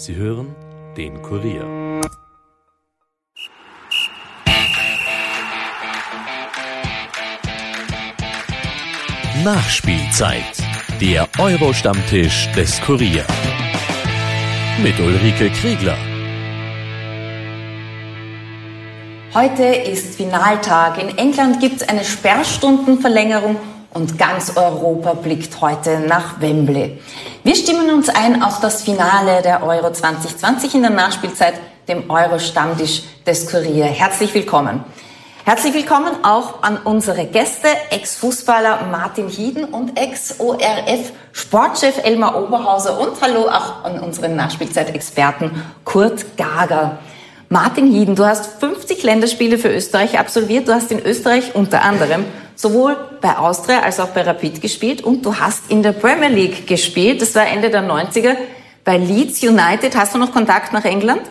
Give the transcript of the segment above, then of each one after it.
Sie hören den Kurier. Nachspielzeit. Der Euro-Stammtisch des Kurier. Mit Ulrike Kriegler. Heute ist Finaltag. In England gibt es eine Sperrstundenverlängerung und ganz Europa blickt heute nach Wembley. Wir stimmen uns ein auf das Finale der Euro 2020 in der Nachspielzeit, dem Euro-Stammtisch des Kurier. Herzlich willkommen. Herzlich willkommen auch an unsere Gäste, Ex-Fußballer Martin Hieden und Ex-ORF-Sportchef Elmar Oberhauser und hallo auch an unseren Nachspielzeitexperten Kurt Gager. Martin Hieden, du hast 50 Länderspiele für Österreich absolviert. Du hast in Österreich unter anderem sowohl bei Austria als auch bei Rapid gespielt und du hast in der Premier League gespielt. Das war Ende der 90er bei Leeds United. Hast du noch Kontakt nach England?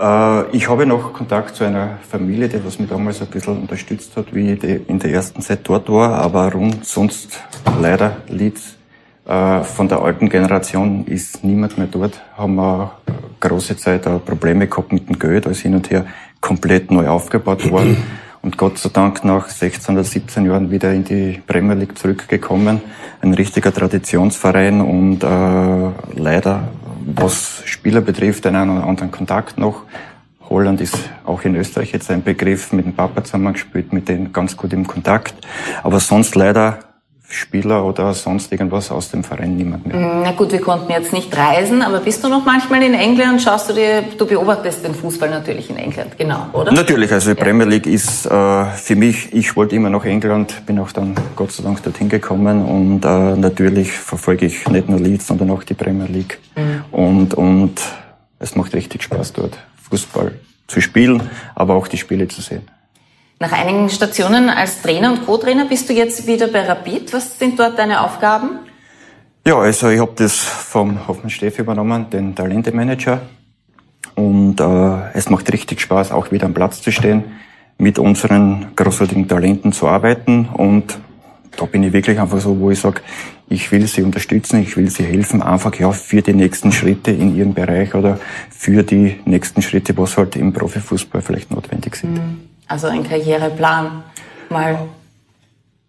Äh, ich habe noch Kontakt zu einer Familie, die was mich damals ein bisschen unterstützt hat, wie ich in der ersten Zeit dort war, aber rund sonst leider Leeds äh, von der alten Generation ist niemand mehr dort. Haben wir große Zeit auch Probleme gehabt mit dem Geld, als hin und her komplett neu aufgebaut worden. Und Gott sei Dank nach 16 oder 17 Jahren wieder in die Premier League zurückgekommen. Ein richtiger Traditionsverein und äh, leider was Spieler betrifft, einen oder anderen Kontakt noch. Holland ist auch in Österreich jetzt ein Begriff, mit dem Papa zusammengespielt, mit denen ganz gut im Kontakt. Aber sonst leider Spieler oder sonst irgendwas aus dem Verein niemand mehr. Na gut, wir konnten jetzt nicht reisen, aber bist du noch manchmal in England? Schaust du dir, du beobachtest den Fußball natürlich in England, genau, oder? Natürlich, also die Premier League ist äh, für mich, ich wollte immer nach England, bin auch dann Gott sei Dank dorthin gekommen und äh, natürlich verfolge ich nicht nur Leeds, sondern auch die Premier League. Mhm. Und, und es macht richtig Spaß dort, Fußball zu spielen, aber auch die Spiele zu sehen. Nach einigen Stationen als Trainer und Co-Trainer bist du jetzt wieder bei Rapid. Was sind dort deine Aufgaben? Ja, also ich habe das vom Hoffmann Steff übernommen, den Talentemanager. Und äh, es macht richtig Spaß, auch wieder am Platz zu stehen, mit unseren großartigen Talenten zu arbeiten. Und da bin ich wirklich einfach so, wo ich sage, ich will sie unterstützen, ich will sie helfen, einfach ja für die nächsten Schritte in ihrem Bereich oder für die nächsten Schritte, was halt im Profifußball vielleicht notwendig sind. Mhm. Also ein Karriereplan mal.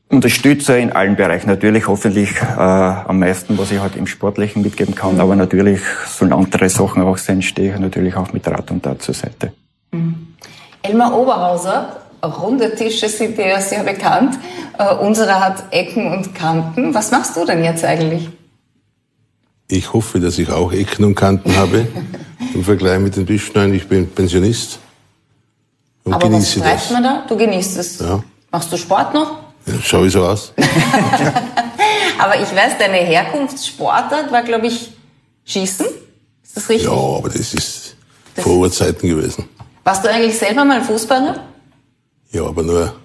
Unterstütze in allen Bereichen. Natürlich hoffentlich äh, am meisten, was ich halt im Sportlichen mitgeben kann. Mhm. Aber natürlich sollen andere Sachen auch sein, stehe ich natürlich auch mit Rat und Tat zur Seite. Mhm. Elmar Oberhauser, runde Tische sind dir ja sehr bekannt. Äh, unsere hat Ecken und Kanten. Was machst du denn jetzt eigentlich? Ich hoffe, dass ich auch Ecken und Kanten habe. Im Vergleich mit den Bischneuen. Ich bin Pensionist und Aber was streicht man da? Du genießt es. Ja. Machst du Sport noch? Ja, schau ich so aus. aber ich weiß, deine Herkunftssportart war, glaube ich, Schießen. Ist das richtig? Ja, aber das ist das vor Urzeiten gewesen. Warst du eigentlich selber mal Fußballer? Ja, aber nur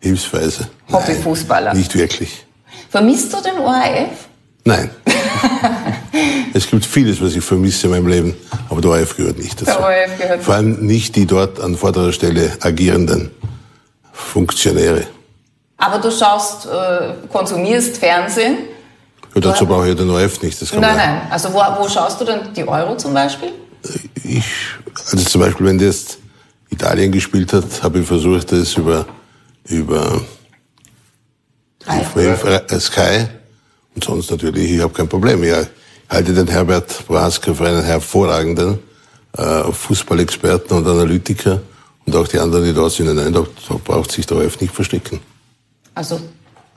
hilfsweise. Hobbyfußballer? Nicht wirklich. Vermisst du den ORF? Nein. es gibt vieles, was ich vermisse in meinem Leben, aber der ORF gehört nicht dazu. Der ORF gehört Vor allem nicht die dort an vorderer Stelle agierenden Funktionäre. Aber du schaust, äh, konsumierst Fernsehen? Ja, dazu brauche ich den ORF nicht. nein, nein. Also wo, wo schaust du denn die Euro zum Beispiel? Ich, also zum Beispiel, wenn jetzt Italien gespielt hat, habe ich versucht, das über, über Sky und sonst natürlich, ich habe kein Problem. Ich halte den Herbert Brasker für einen hervorragenden äh, Fußballexperten und Analytiker und auch die anderen, die dort sind. Nein, da, braucht sich der ORF nicht verstecken. Also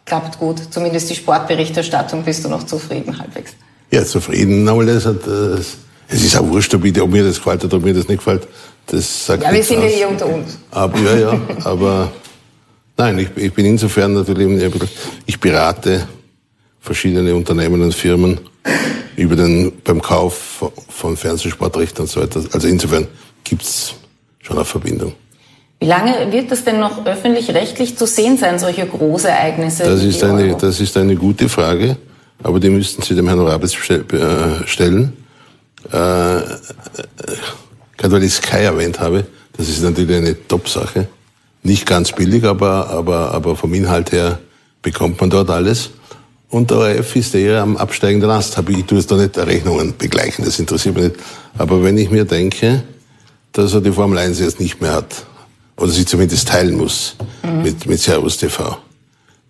klappt gut. Zumindest die Sportberichterstattung bist du noch zufrieden halbwegs. Ja, zufrieden. Hat, äh, es ist auch wurscht, ob, ich, ob mir das gefällt oder ob mir das nicht gefällt. Das sagt ja, wir sind ja hier unter uns. Aber, ja, ja, aber nein, ich, ich bin insofern natürlich, ich berate verschiedene Unternehmen und Firmen über den, beim Kauf von Fernsehsportrechten und so weiter. Also insofern gibt's schon eine Verbindung. Wie lange wird das denn noch öffentlich-rechtlich zu sehen sein, solche Großereignisse? Das ist, eine, das ist eine gute Frage, aber die müssten Sie dem Herrn Rabitz äh, stellen. Äh, gerade weil ich Sky erwähnt habe, das ist natürlich eine Top-Sache. Nicht ganz billig, aber, aber, aber vom Inhalt her bekommt man dort alles. Und der ORF ist eher am absteigenden Ast. Ich tue jetzt da nicht Rechnungen begleichen, das interessiert mich nicht. Aber wenn ich mir denke, dass er die Formel 1 jetzt nicht mehr hat, oder sie zumindest teilen muss mhm. mit, mit Servus TV,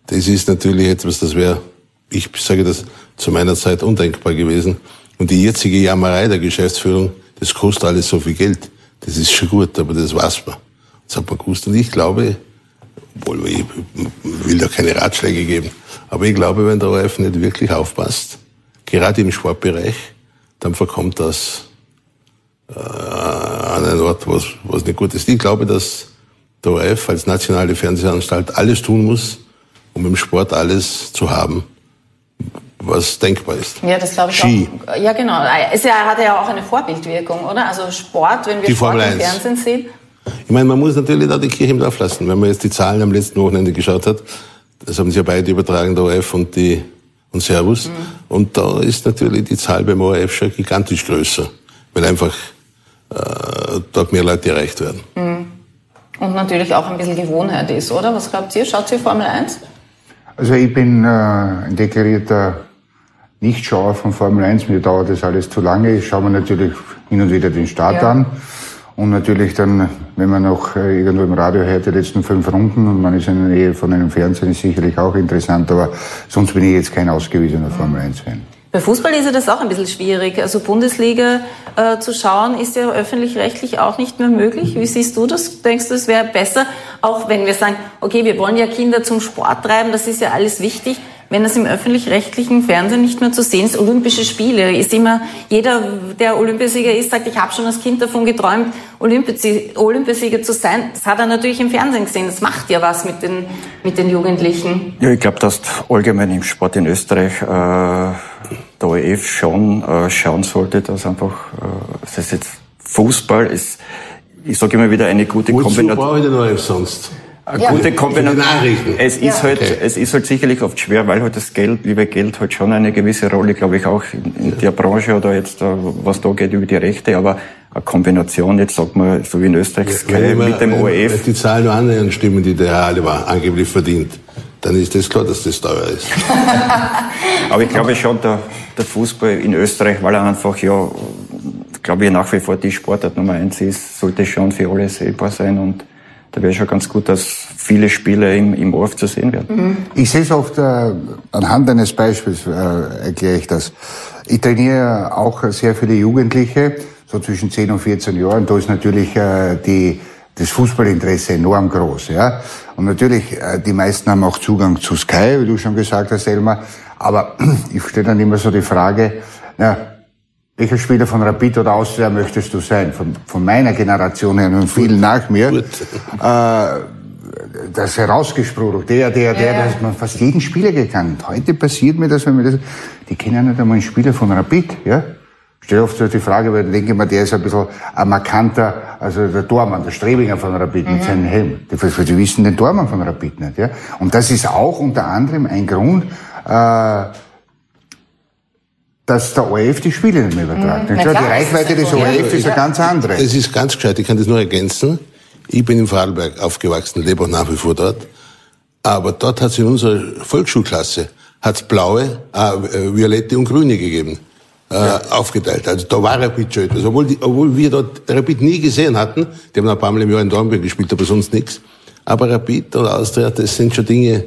das ist natürlich etwas, das wäre, ich sage das, zu meiner Zeit undenkbar gewesen. Und die jetzige Jammerei der Geschäftsführung, das kostet alles so viel Geld. Das ist schon gut, aber das weiß man. Das hat man gewusst. Und ich glaube, obwohl ich will da keine Ratschläge geben, aber ich glaube, wenn der ORF nicht wirklich aufpasst, gerade im Sportbereich, dann verkommt das äh, an einen Ort, was, was nicht gut ist. Ich glaube, dass der ORF als nationale Fernsehanstalt alles tun muss, um im Sport alles zu haben, was denkbar ist. Ja, das glaube ich Ski. auch. Ja, genau. Es hat ja auch eine Vorbildwirkung, oder? Also Sport, wenn wir die Sport im Fernsehen sehen. Ich meine, man muss natürlich da die Kirche im Dorf lassen. Wenn man jetzt die Zahlen am letzten Wochenende geschaut hat, das haben sie ja beide übertragen, der ORF und die und Servus. Mhm. Und da ist natürlich die Zahl beim ORF schon gigantisch größer, weil einfach äh, dort mehr Leute erreicht werden. Mhm. Und natürlich auch ein bisschen Gewohnheit ist, oder? Was glaubt ihr? Schaut ihr Formel 1? Also ich bin äh, ein deklarierter Nichtschauer von Formel 1. Mir dauert das alles zu lange. Ich schaue mir natürlich hin und wieder den Start ja. an. Und natürlich dann, wenn man noch äh, irgendwo im Radio hört, die letzten fünf Runden und man ist in der Nähe von einem Fernsehen, ist sicherlich auch interessant. Aber sonst bin ich jetzt kein ausgewiesener Formel 1-Fan. Bei Fußball ist ja das auch ein bisschen schwierig. Also Bundesliga äh, zu schauen, ist ja öffentlich-rechtlich auch nicht mehr möglich. Wie siehst du das? Denkst du, es wäre besser, auch wenn wir sagen, okay, wir wollen ja Kinder zum Sport treiben, das ist ja alles wichtig wenn das im öffentlich-rechtlichen Fernsehen nicht mehr zu sehen ist, Olympische Spiele, ist immer, jeder, der Olympiasieger ist, sagt, ich habe schon als Kind davon geträumt, Olympiasieger zu sein. Das hat er natürlich im Fernsehen gesehen. Das macht ja was mit den, mit den Jugendlichen. Ja, ich glaube, dass allgemein im Sport in Österreich äh, der ORF schon äh, schauen sollte, dass einfach, äh, das heißt jetzt Fußball ist, ich sage immer wieder, eine gute Kombination. Wozu brauche ich den ORF sonst? Eine ja. gute Kombination. Es ist ja. halt, okay. es ist halt sicherlich oft schwer, weil halt das Geld, liebe Geld, halt schon eine gewisse Rolle, glaube ich, auch in, der Branche oder jetzt, äh, was da geht über die Rechte, aber eine Kombination, jetzt sagt man, so wie in Österreich, Sky ja, mit dem ORF. Wenn die Zahlen nur annähernd stimmen, die der Herr Aliber angeblich verdient, dann ist das klar, dass das teuer ist. aber ich glaube schon, der, der Fußball in Österreich, weil er einfach, ja, glaube ich, nach wie vor die Sportart Nummer eins ist, sollte schon für alle sehbar sein und da wäre schon ganz gut, dass viele Spiele im, im ORF zu sehen werden. Mhm. Ich sehe es oft äh, anhand eines Beispiels, äh, erkläre ich das. Ich trainiere auch sehr viele Jugendliche, so zwischen 10 und 14 Jahren. Da ist natürlich äh, die, das Fußballinteresse enorm groß. Ja? Und natürlich, äh, die meisten haben auch Zugang zu Sky, wie du schon gesagt hast, Elmar. Aber ich stelle dann immer so die Frage, na, welcher Spieler von Rapid oder Austria möchtest du sein? Von, von meiner Generation her und vielen nach mir. Gut. Äh, das herausgesprudelt, der, der, der, ja. da hat man fast jeden Spieler gekannt. Heute passiert mir das, wenn mir das, die kennen nicht einmal einen Spieler von Rapid, ja? Stell oft so die Frage, weil ich denke immer, der ist ein bisschen ein markanter, also der Tormann, der Strebinger von Rapid mhm. mit seinem Helm. Die, die wissen den Tormann von Rapid nicht, ja? Und das ist auch unter anderem ein Grund, äh, dass der ORF die Spiele nicht mehr übertragt. Mhm. Klar, die Reichweite des ORF ist eine ganz andere. Das ist ganz gescheit, ich kann das nur ergänzen. Ich bin in Vorarlberg aufgewachsen, lebe auch nach wie vor dort. Aber dort hat es in unserer Volksschulklasse hat's blaue, äh, violette und grüne gegeben. Äh, ja. aufgeteilt. Also da war Rapid schon etwas. Obwohl, die, obwohl wir dort Rapid nie gesehen hatten. Die haben ein paar Mal im Jahr in Dornbirn gespielt, aber sonst nichts. Aber Rapid und Austria, das sind schon Dinge,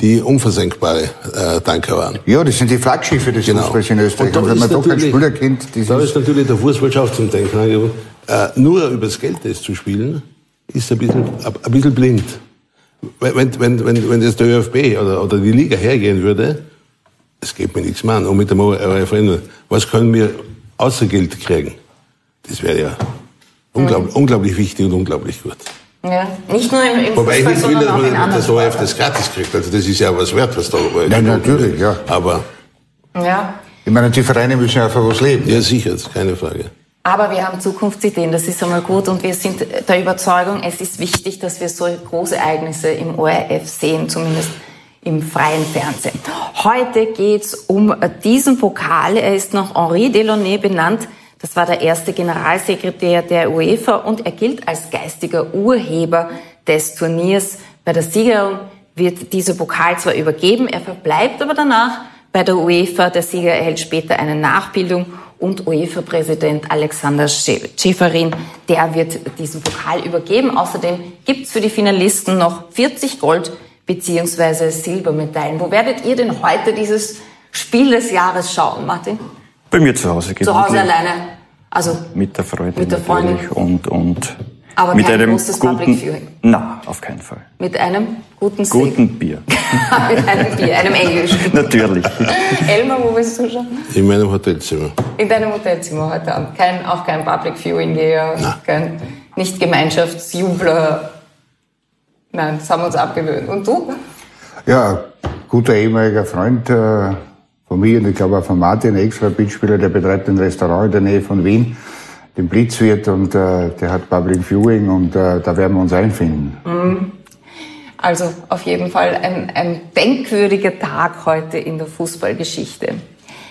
die unversenkbare äh, Tanker waren. Ja, das sind die Flaggschiffe des genau. Fußballs in Österreich. Und, und wenn man doch einen Spieler kennt, da ist natürlich der Fußballschaft zum Denken angekommen. Äh, nur übers Geld das zu spielen, ist ein bisschen, ein bisschen blind. Wenn, wenn, wenn, wenn das der ÖFB oder, oder die Liga hergehen würde, es geht mir nichts mehr an. Und mit dem ORF was können wir außer Geld kriegen? Das wäre ja unglaublich, mhm. unglaublich wichtig und unglaublich gut. Ja, nicht nur im, im Wobei Fußball, ich nicht will, dass man das ORF das gratis kriegt. Also das ist ja was wert, was da Nein, natürlich, ja. Aber. Ja. Ich meine, die Vereine müssen ja einfach was leben. Ja, sicher, keine Frage. Aber wir haben Zukunftsideen, das ist einmal gut und wir sind der Überzeugung, es ist wichtig, dass wir so große Ereignisse im ORF sehen, zumindest im freien Fernsehen. Heute geht's um diesen Pokal. Er ist nach Henri Delaunay benannt. Das war der erste Generalsekretär der UEFA und er gilt als geistiger Urheber des Turniers. Bei der Siegerung wird dieser Pokal zwar übergeben, er verbleibt aber danach bei der UEFA. Der Sieger erhält später eine Nachbildung und UEFA-Präsident Alexander Schäferin, der wird diesen Pokal übergeben. Außerdem gibt's für die Finalisten noch 40 Gold- bzw. Silbermedaillen. Wo werdet ihr denn heute dieses Spiel des Jahres schauen, Martin? Bei mir zu Hause. Zu Hause alleine? Also mit der Freundin mit der Freundin. und und aber mit kein einem großes guten, Public Viewing. Na, auf keinen Fall. Mit einem guten Guten. Bier. mit einem Bier, einem englischen. Natürlich. Elmar, wo bist du schon? In meinem Hotelzimmer. In deinem Hotelzimmer heute Abend. Kein, auch kein Public Viewing Geher, kein nicht Gemeinschaftsjubler. Nein, das haben wir uns abgewöhnt. Und du? Ja, guter ehemaliger Freund äh, von mir und ich glaube auch von Martin, Ex-Rapidspieler, der betreibt ein Restaurant in der Nähe von Wien, den Blitzwirt und äh, der hat Public Viewing und äh, da werden wir uns einfinden. Also auf jeden Fall ein, ein denkwürdiger Tag heute in der Fußballgeschichte.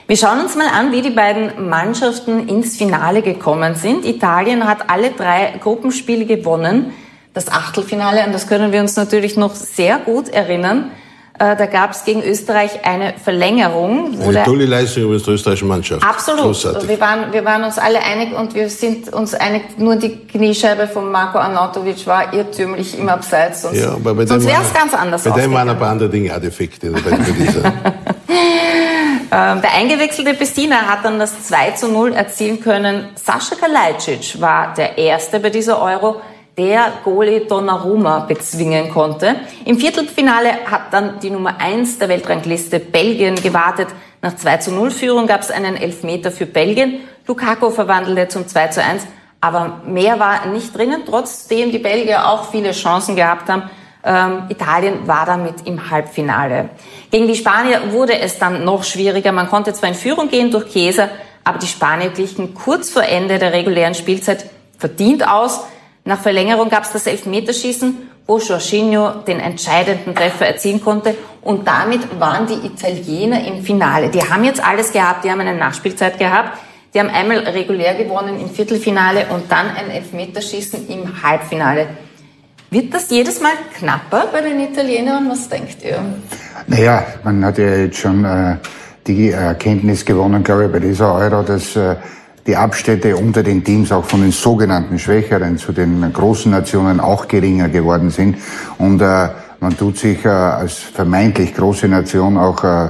Wir schauen uns mal an, wie die beiden Mannschaften ins Finale gekommen sind. Italien hat alle drei Gruppenspiele gewonnen. Das Achtelfinale, an das können wir uns natürlich noch sehr gut erinnern. Äh, Da gab es gegen Österreich eine Verlängerung. Wo Eine tolle Leistung übrigens der österreichischen Mannschaft. Absolut. Großartig. Wir waren, wir waren uns alle einig und wir sind uns einig, nur die Kniescheibe von Marco Arnautovic war irrtümlich im Abseits. Sonst, Ja, aber bei sonst wäre es ganz anders Bei dem waren ein paar andere Dinge auch Defekte dabei bei dieser. Ähm, Der eingewechselte Pessina hat dann das 2 zu 0 erzielen können. Sascha Kalajdzic war der Erste bei dieser Euro, der Goalie Donnarumma bezwingen konnte. Im Viertelfinale hat dann die Nummer 1 der Weltrangliste Belgien gewartet. Nach 2 zu 0 Führung gab es einen Elfmeter für Belgien. Lukaku verwandelte zum 2 zu 1, aber mehr war nicht drinnen, trotzdem die Belgier auch viele Chancen gehabt haben. Ähm, Italien war damit im Halbfinale. Gegen die Spanier wurde es dann noch schwieriger. Man konnte zwar in Führung gehen durch Chiesa, aber die Spanier glichen kurz vor Ende der regulären Spielzeit verdient aus. Nach Verlängerung gab es das Elfmeterschießen, wo Jorginho den entscheidenden Treffer erzielen konnte. Und damit waren die Italiener im Finale. Die haben jetzt alles gehabt. Die haben eine Nachspielzeit gehabt. Die haben einmal regulär gewonnen im Viertelfinale und dann ein Elfmeterschießen im Halbfinale. Wird das jedes Mal knapper bei den Italienern? Was denkt ihr? Naja, man hat ja jetzt schon äh, die Erkenntnis gewonnen, glaube ich, bei dieser Euro, dass äh, die Abstände unter den Teams auch von den sogenannten Schwächeren zu den großen Nationen auch geringer geworden sind. Und äh, man tut sich äh, als vermeintlich große Nation auch äh,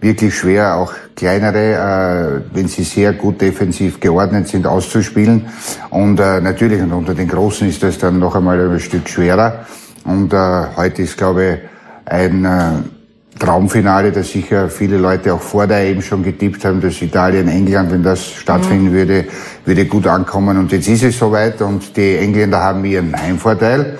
wirklich schwer, auch kleinere, äh, wenn sie sehr gut defensiv geordnet sind, auszuspielen. Und äh, natürlich, und unter den Großen ist das dann noch einmal ein Stück schwerer. Und äh, heute ist, glaube ich, ein äh, Traumfinale, das sicher viele Leute auch vor der eben schon getippt haben, dass Italien, England, wenn das stattfinden würde, würde gut ankommen. Und jetzt ist es soweit und die Engländer haben ihren Heimvorteil.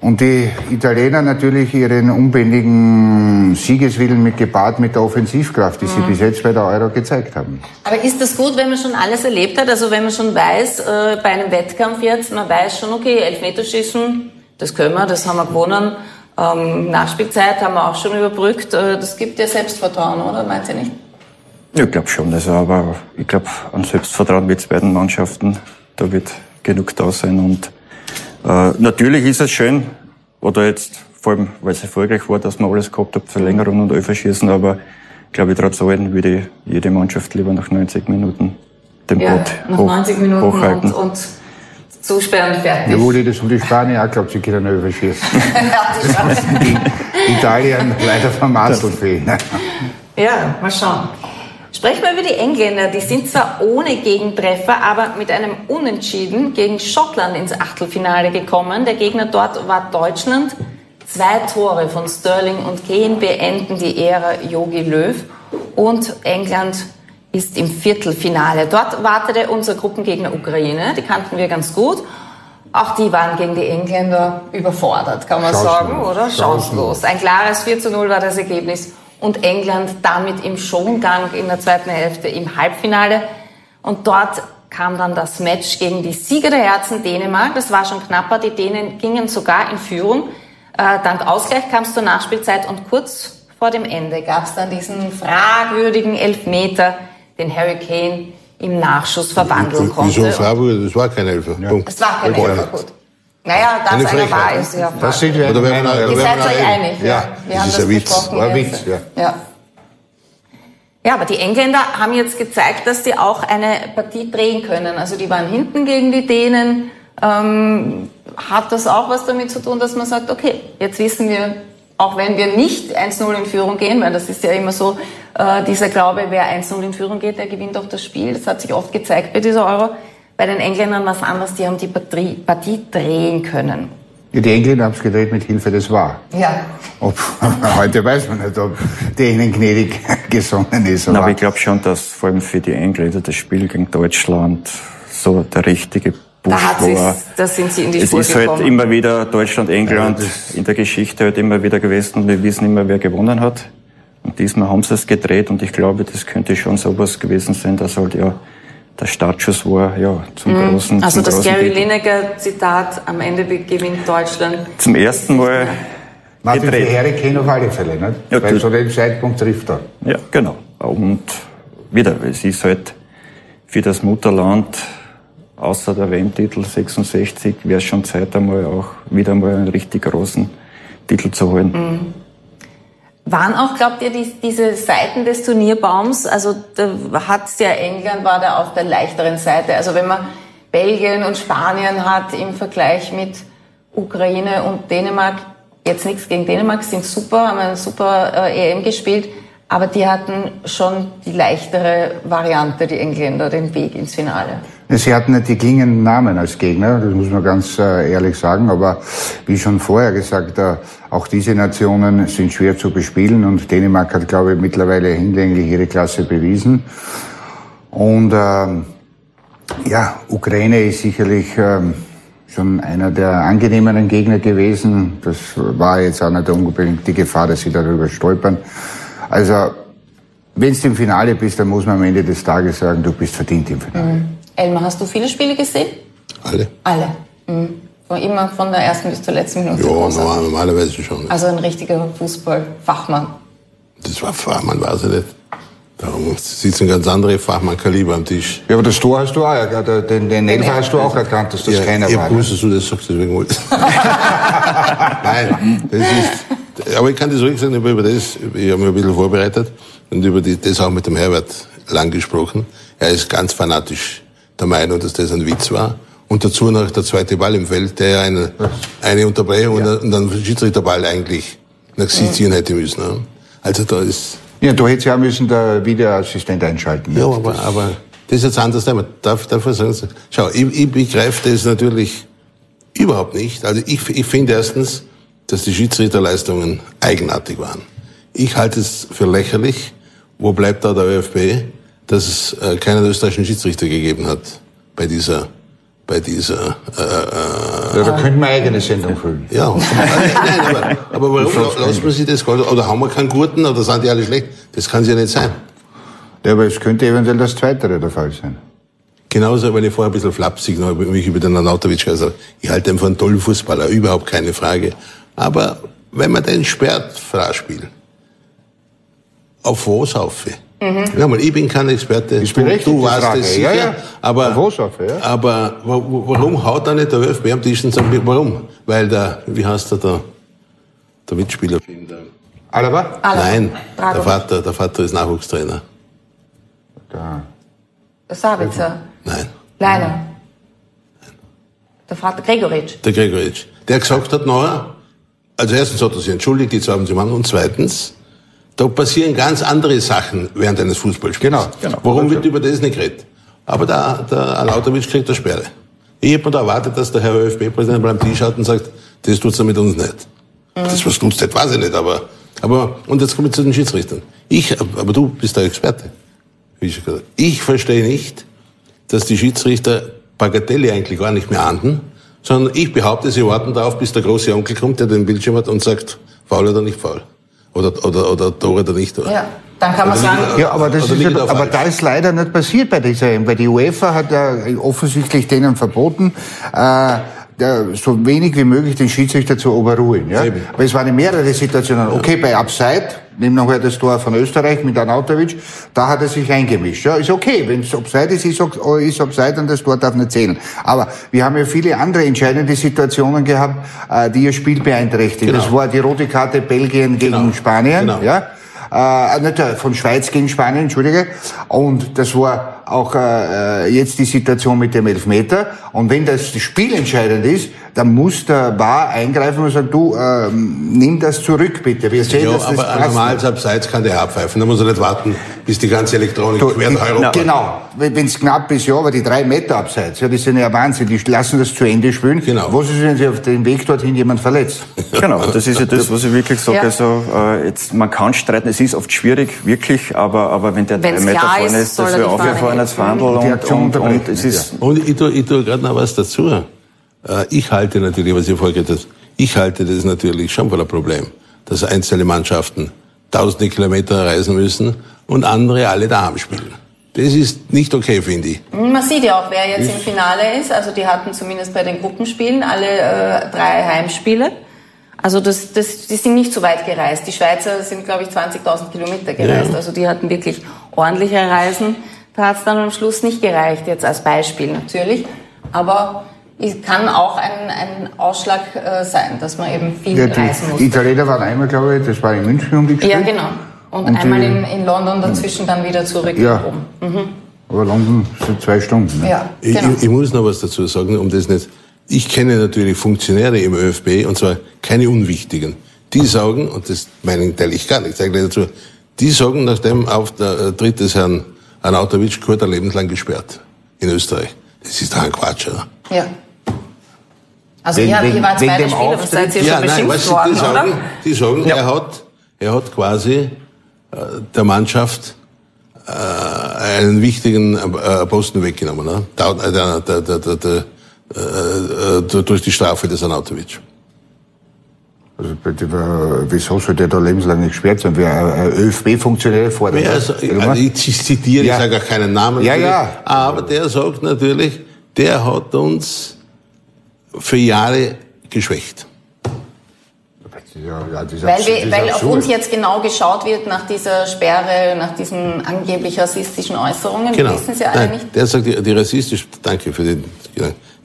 Und die Italiener natürlich ihren unbändigen Siegeswillen mit gepaart mit der Offensivkraft, die sie bis jetzt bei der Euro gezeigt haben. Aber ist das gut, wenn man schon alles erlebt hat? Also wenn man schon weiß, äh, bei einem Wettkampf jetzt, man weiß schon, okay, Elfmeterschießen, das können wir, das haben wir gewonnen. Ähm, Nachspielzeit haben wir auch schon überbrückt. Äh, das gibt ja Selbstvertrauen, oder? Meint ihr nicht? Ich glaube schon. Also, aber ich glaube, an Selbstvertrauen wird es beiden Mannschaften. Da wird genug da sein. Und äh, natürlich ist es schön, oder jetzt vor allem, weil es erfolgreich war, dass man alles gehabt hat, Verlängerung und Elferschießen, aber ich glaube, trotz allem würde jede Mannschaft lieber nach 90 Minuten den Ja, Boot nach hoch, 90 Minuten hochhalten. und, und zusperren, fertig. Jawohl, das um die Spanier auch glaubt, sie können überschießen. Ja, die Chancen. Italien leider vermaßelt fehlen. Ja, mal schauen. Sprechen wir über die Engländer. Die sind zwar ohne Gegentreffer, aber mit einem Unentschieden gegen Schottland ins Achtelfinale gekommen. Der Gegner dort war Deutschland. Zwei Tore von Sterling und Kane beenden die Ära Jogi Löw. Und England ist im Viertelfinale. Dort wartete unser Gruppengegner Ukraine. Die kannten wir ganz gut. Auch die waren gegen die Engländer überfordert, kann man Chancenlos. sagen, oder? Chancenlos. Ein klares 4 zu 0 war das Ergebnis. Und England damit im Schongang in der zweiten Hälfte im Halbfinale. Und dort kam dann das Match gegen die Sieger der Herzen Dänemark. Das war schon knapper. Die Dänen gingen sogar in Führung. Äh, dank Ausgleich kam es zur Nachspielzeit und kurz vor dem Ende gab es dann diesen fragwürdigen Elfmeter, den Harry Kane im Nachschuss verwandeln konnte. Wieso Frage? Das war kein Elfer. Punkt. Es war kein Elfer. Gut. Naja, dass Eine einer war, ist ja Das sind wir Oder wenn man- Ihr seid euch einig. Ja, Wir das haben ist das ein Witz. besprochen. War ein. Witz, ja. ja. Ja, aber die Engländer haben jetzt gezeigt, dass sie auch eine Partie drehen können. Also die waren hinten gegen die Dänen. Ähm, hat das auch was damit zu tun, dass man sagt, okay, jetzt wissen wir, auch wenn wir nicht 1-0 in Führung gehen, weil das ist ja immer so, äh, dieser Glaube, wer 1-0 in Führung geht, der gewinnt auch das Spiel. Das hat sich oft gezeigt bei dieser Euro. Bei den Engländern was anderes, die haben die Partie, Partie drehen können. Ja, die Engländer haben es gedreht mit Hilfe des War. Ja. Ob, heute weiß man nicht, ob der ihnen gnädig gesonnen ist. Aber, aber ich glaube schon, dass vor allem für die Engländer das Spiel gegen Deutschland so der richtige Push da hat war. Da sind sie in die Es Spur ist halt gekommen. immer wieder Deutschland, England Ja, in der Geschichte halt immer wieder gewesen und wir wissen immer, wer gewonnen hat. Diesmal haben sie es gedreht und ich glaube, das könnte schon sowas gewesen sein, dass halt ja der Startschuss war, ja, zum großen Also zum das großen Gary Titel. Lineker Zitat, am Ende gewinnt Deutschland. Zum ersten Mal Martin Kane auf alle Fälle, nicht? Ja, Weil zu dem Zeitpunkt trifft er. Ja, genau. Und wieder, es ist halt für das Mutterland, außer der WM-Titel 66, wäre es schon Zeit einmal auch wieder mal einen richtig großen Titel zu holen. Waren auch, glaubt ihr, die, diese Seiten des Turnierbaums, also da hat ja England, war da auf der leichteren Seite. Also wenn man Belgien und Spanien hat im Vergleich mit Ukraine und Dänemark, jetzt nichts gegen Dänemark, sind super, haben eine super äh, EM gespielt, aber die hatten schon die leichtere Variante, die Engländer, den Weg ins Finale. Sie hatten nicht die klingenden Namen als Gegner, das muss man ganz äh, ehrlich sagen. Aber wie schon vorher gesagt, äh, auch diese Nationen sind schwer zu bespielen und Dänemark hat, glaube ich, mittlerweile hinlänglich ihre Klasse bewiesen. Und ähm, ja, Ukraine ist sicherlich ähm, schon einer der angenehmeren Gegner gewesen. Das war jetzt auch nicht unbedingt die Gefahr, dass sie darüber stolpern. Also, wenn du im Finale bist, dann muss man am Ende des Tages sagen, du bist verdient im Finale. Elmar, hast du viele Spiele gesehen? Alle? Alle. Mhm. Von immer von der ersten bis zur letzten Minute. Ja, normal, normalerweise schon. Also ein richtiger Fußballfachmann. Das war Fachmann, weiß ich nicht. Darum sitzen ganz andere Fachmann-Kaliber am Tisch. Ja, aber das Tor hast du auch, ja, den, den Elfer hast du auch erkannt, dass das ja, keiner ich war. hab ne? gewusst, dass du das sagst, deswegen wollte ich. Nein, das ist, aber ich kann das ruhig sagen, über das, ich habe mich ein bisschen vorbereitet und über die, das auch mit dem Herbert lang gesprochen. Er ist ganz fanatisch der Meinung, dass das ein Witz war. Und dazu noch der zweite Ball im Feld, der ja eine, eine Unterbrechung und, und dann Schiedsrichterball eigentlich nach sich ziehen hätte müssen. Ne? Also da ist, Ja, du hättest ja müssen der Videoassistent einschalten. ja, aber, aber das ist jetzt ein anderes Thema. Darf, darf ich sagen? Schau, ich, ich begreife das natürlich überhaupt nicht. Also ich, ich finde erstens, dass die Schiedsrichterleistungen eigenartig waren. Ich halte es für lächerlich. Wo bleibt da der ÖFB, dass es äh, keinen österreichischen Schiedsrichter gegeben hat bei dieser, bei dieser äh, Ja, da könnte man eigene Sendung füllen. ja, nein, aber, aber warum lässt man sich das Oder, oder haben wir keinen Gurten oder sind die alle schlecht? Das kann es ja nicht sein. Ja, aber es könnte eventuell das Zweite der Fall sein. Genauso, weil ich vorher ein bisschen flapsig noch mich über den Anatovic gesagt habe. Ich halte ihn für einen tollen Fußballer, überhaupt keine Frage. Aber wenn man den sperrt, Fraßspiel, auf was auf? Ja, mal, ich bin kein Experte. Du, berechtigt, du die warst es sicher. Ja, ja. Aber, Auf ja. aber wa- wa- warum haut da nicht der ÖFB am Tisch und sagt, warum? Weil der, wie heißt der da, der Mitspieler? Der, Alaba? Alaba. Nein, der Dragovic. Vater, der Vater ist Nachwuchstrainer. Da. Sabitzer. Nein. Leiner. Der Vater Gregoritsch. der Gregoritsch, der gesagt hat, naja, also erstens hat er sich entschuldigt, die zwei haben sie gemacht, und zweitens, da passieren ganz andere Sachen während eines Fußballspiels. Genau, genau. Warum wird über das nicht geredet? Aber der, der Lauterwitsch kriegt eine Sperre. Ich hätte mir da erwartet, dass der Herr ÖFB-Präsident beim Tisch hat und sagt, das tut's er mit uns nicht. Das, was tut's nicht, weiß ich nicht, aber, aber, und jetzt komme ich zu den Schiedsrichtern. Ich, aber du bist der Experte. Gesagt. Ich verstehe nicht, dass die Schiedsrichter Bagatelle eigentlich gar nicht mehr ahnden, sondern ich behaupte, sie warten darauf, bis der große Onkel kommt, der den Bildschirm hat und sagt, faul oder nicht faul. Oder, oder, oder Tor oder nicht Tor. Ja, dann kann man Oder sagen, liegt- Ja, aber, das ist ja, er aber da ist leider nicht passiert bei dieser EM, weil die UEFA hat ja offensichtlich denen verboten, äh, so wenig wie möglich den Schiedsrichter zu overrulen. Ja? Eben. Aber es waren mehrere Situationen. Okay, bei Upside, nehmen nachher das Tor von Österreich mit Arnautovic, da hat er sich eingemischt. Ja, ist okay, wenn es Upside ist, ist, ist und das Tor darf nicht zählen. Aber wir haben ja viele andere entscheidende Situationen gehabt, äh, die ihr Spiel beeinträchtigen. Genau. Das war die rote Karte Belgien gegen Genau. Spanien. Genau. Ja? äh, nicht äh, von Schweiz gegen Spanien, entschuldige. Und das war auch äh, jetzt die Situation mit dem Elfmeter. Und wenn das Spiel entscheidend ist, dann muss der Bar eingreifen und sagen, du, äh, nimm das zurück bitte. Wir sehen, Ja, dass das aber ein passt. normales Abseits kann der abpfeifen. Da muss er nicht warten, bis die ganze Elektronik Du, quer nach Europa. Genau, wenn es knapp ist, ja, aber die drei Meter abseits, ja, die sind ja Wahnsinn. Die lassen das zu Ende spielen. Genau. Was ist, wenn sich auf dem Weg dorthin jemand verletzt? Genau, das ist ja das, was ich wirklich sage. Ja. Also, äh, jetzt, man kann streiten, es ist oft schwierig, wirklich, aber, aber wenn der drei Wenn's Meter klar vorne ist, ist, das die Fahne aufgefahren Die und, und, und unterbrechen, es ist, Und ich tue, ich tue gerade noch was dazu. Äh, Ich halte natürlich, was ihr vorgeht ich halte das natürlich schon für ein Problem, dass einzelne Mannschaften tausende Kilometer reisen müssen und andere alle daheim spielen. Das ist nicht okay, finde ich. Man sieht ja auch, wer jetzt im Finale ist. Also die hatten zumindest bei den Gruppenspielen alle äh, drei Heimspiele. Also das, das, die sind nicht so weit gereist. Die Schweizer sind, glaube ich, 20.000 Kilometer gereist. Ja. Also die hatten wirklich ordentliche Reisen. Da hat es dann am Schluss nicht gereicht, jetzt als Beispiel natürlich. Aber es kann auch ein, ein Ausschlag äh, sein, dass man eben viel Ja, reisen die, muss. die Italiener waren einmal, glaube ich, das war in München um die gespielt. Ja, genau. Und, Und einmal die- in, in London dazwischen dann wieder zurück. Ja. rum. Aber London sind zwei Stunden. Ne? Ja, Ich, genau. ich, ich muss noch was dazu sagen, um das nicht. Ich kenne natürlich Funktionäre im ÖFB, und zwar keine unwichtigen. Die sagen, und das meinen teile ich gar nicht, sage gleich dazu, die sagen nach dem Auftritt des Herrn Arnautovic, Kurt er lebenslang gesperrt in Österreich. Das ist doch ein Quatsch, oder? Ja. Also Wegen- ihr, wegen- ihr wart beide Spieler, was seid ihr ja, schon beschimpft weißt worden, die sagen, oder? die sagen er hat, er hat quasi äh, der Mannschaft äh, einen wichtigen äh, Posten weggenommen, ne? Da- äh, äh, äh, durch die Strafe des Arnautovic. Also, bitte, äh, wieso soll der da lebenslang nicht gesperrt sein? Wer ein ÖFB-Funktionär fordert Ja, also, also ich zitiere, Ja. ich sage auch keinen Namen. Ja, ja. Aber der sagt natürlich, der hat uns für Jahre geschwächt. Ja, ja, Weil, wir, weil auf uns jetzt genau geschaut wird nach dieser Sperre, nach diesen angeblich rassistischen Äußerungen. Wir wissen sie alle Genau. Nein, nicht. Der sagt, die, die rassistisch, danke für den,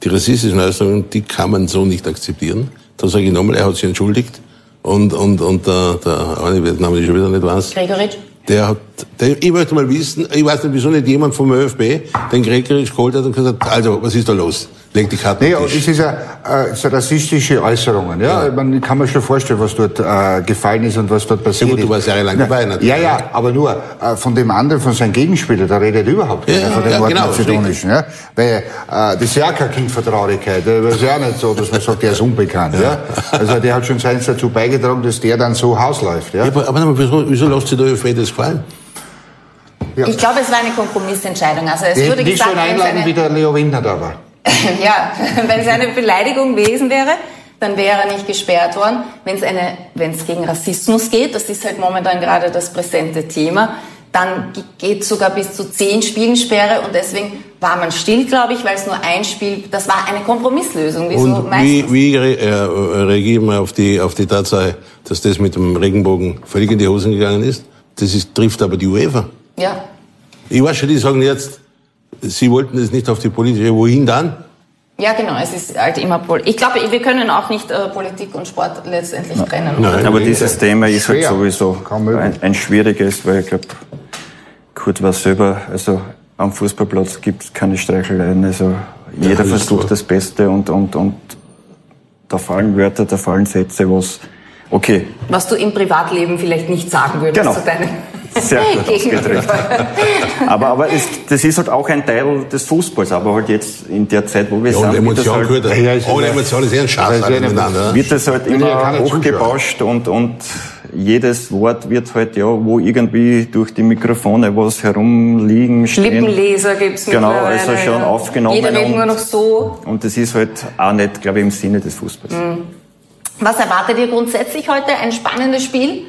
die rassistischen Äußerungen, die kann man so nicht akzeptieren. Da sage ich nochmal, er hat sich entschuldigt. Und, und, und der, der, eine ich schon wieder nicht weiß. Gregoritsch? Der hat, der, ich möchte mal wissen, ich weiß nicht, wieso nicht jemand vom ÖFB den Gregoritsch geholt hat und gesagt, also, was ist da los? Leg die Karten Nee, es ist ja äh, so rassistische Äußerungen. Ja? Man kann mir schon vorstellen, was dort äh, gefallen ist und was dort passiert gut, du ist. warst jahrelang Na, dabei, natürlich. Ja, ja, aber nur äh, von dem anderen, von seinem Gegenspieler, da redet überhaupt Ja, keiner, von dem ja, genau, Nordmazedonischen. Ja? Weil äh, das ist ja auch keine Kindvertraurigkeit. Das ist ja auch nicht so, dass man sagt, der ist unbekannt. Ja? Also der hat schon seins dazu beigetragen, dass der dann so hausläuft. Ja? Ja, aber, aber wieso, wieso lässt sich der ÖFB das gefallen? Ja. Ich glaube, es war eine Kompromissentscheidung. Also es Die wurde nicht gesagt, schon einladen, wie eine, der Leo Windner da war. ja, wenn es eine Beleidigung gewesen wäre, dann wäre er nicht gesperrt worden. Wenn es eine, wenn es gegen Rassismus geht, das ist halt momentan gerade das präsente Thema, dann geht sogar bis zu zehn Spielen Sperre und deswegen war man still, glaube ich, weil es nur ein Spiel, das war eine Kompromisslösung, wie so Und meistens. wie, wie re, äh, reagieren wir auf die, auf die Tatsache, dass das mit dem Regenbogen völlig in die Hosen gegangen ist? Das ist, trifft aber die UEFA. Ja, Ich weiß schon, die sagen jetzt, sie wollten das nicht auf die politische, wohin dann? ja, genau. Es ist halt immer Pol Ich glaube, wir können auch nicht äh, Politik und Sport letztendlich trennen. Nein. aber dieses Thema ist halt Schwer. sowieso Kaum möglich. ein, ein schwieriges, weil ich glaube, Kurt war selber, also am Fußballplatz gibt es keine Streicheleien, also jeder alles versucht klar. das Beste und, und, und da fallen Wörter, da fallen Sätze, was, okay, Was du im Privatleben vielleicht nicht sagen würdest Genau. zu deinem Sehr gut Gegenüber. Aber, aber es, das ist halt auch ein Teil des Fußballs, aber halt jetzt in der Zeit, wo wir Ja, sind, ohne wird das Emotion halt, gehört. Ja, ist Ohne Emotion ist eh ein Schatz Das ist ja eine- miteinander. wird das halt immer hochgebauscht und, und jedes Wort wird halt, ja, wo irgendwie durch die Mikrofone was herumliegen, stehen. Lippenleser gibt's Genau, also schon ja. aufgenommen Jeder redet und- nur noch so. Und das ist halt auch nicht, glaube ich, im Sinne des Fußballs. Was erwartet ihr grundsätzlich heute? Ein spannendes Spiel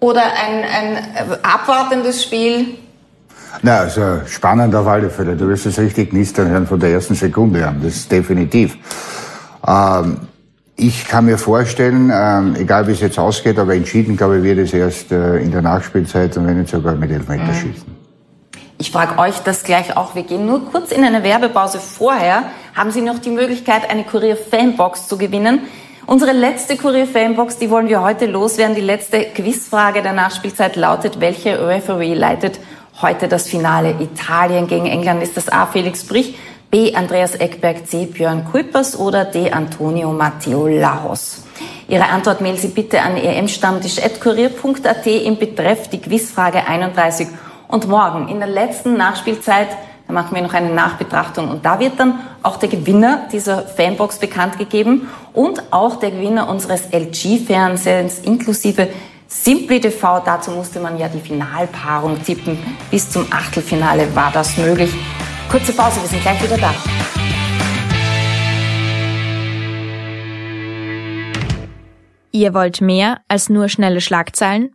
oder ein, ein abwartendes Spiel? Na, also spannend auf alle Fälle. Du wirst es richtig knistern hören von der ersten Sekunde an. Das ist definitiv. Ähm, ich kann mir vorstellen, ähm, egal wie es jetzt ausgeht, aber entschieden, glaube ich, wird es erst äh, in der Nachspielzeit und wenn nicht sogar mit Elfmeterschießen. Ich frage euch das gleich auch. Wir gehen nur kurz in eine Werbepause. Vorher haben Sie noch die Möglichkeit, eine Kurier Fanbox zu gewinnen. Unsere letzte Kurier-Fanbox, die wollen wir heute loswerden. Die letzte Quizfrage der Nachspielzeit lautet, welche Referee leitet heute das Finale Italien gegen England? Ist das A. Felix Brich, B. Andreas Eckberg, C. Björn Kuipers oder D. Antonio Matteo Lajos? Ihre Antwort mailen Sie bitte an emstammtisch.kurier.at im Betreff die Quizfrage 31. Und morgen in der letzten Nachspielzeit da machen wir noch eine Nachbetrachtung und da wird dann auch der Gewinner dieser Fanbox bekannt gegeben und auch der Gewinner unseres LG-Fernsehens inklusive Simply TV. Dazu musste man ja die Finalpaarung tippen. Bis zum Achtelfinale war das möglich. Kurze Pause, wir sind gleich wieder da. Ihr wollt mehr als nur schnelle Schlagzeilen?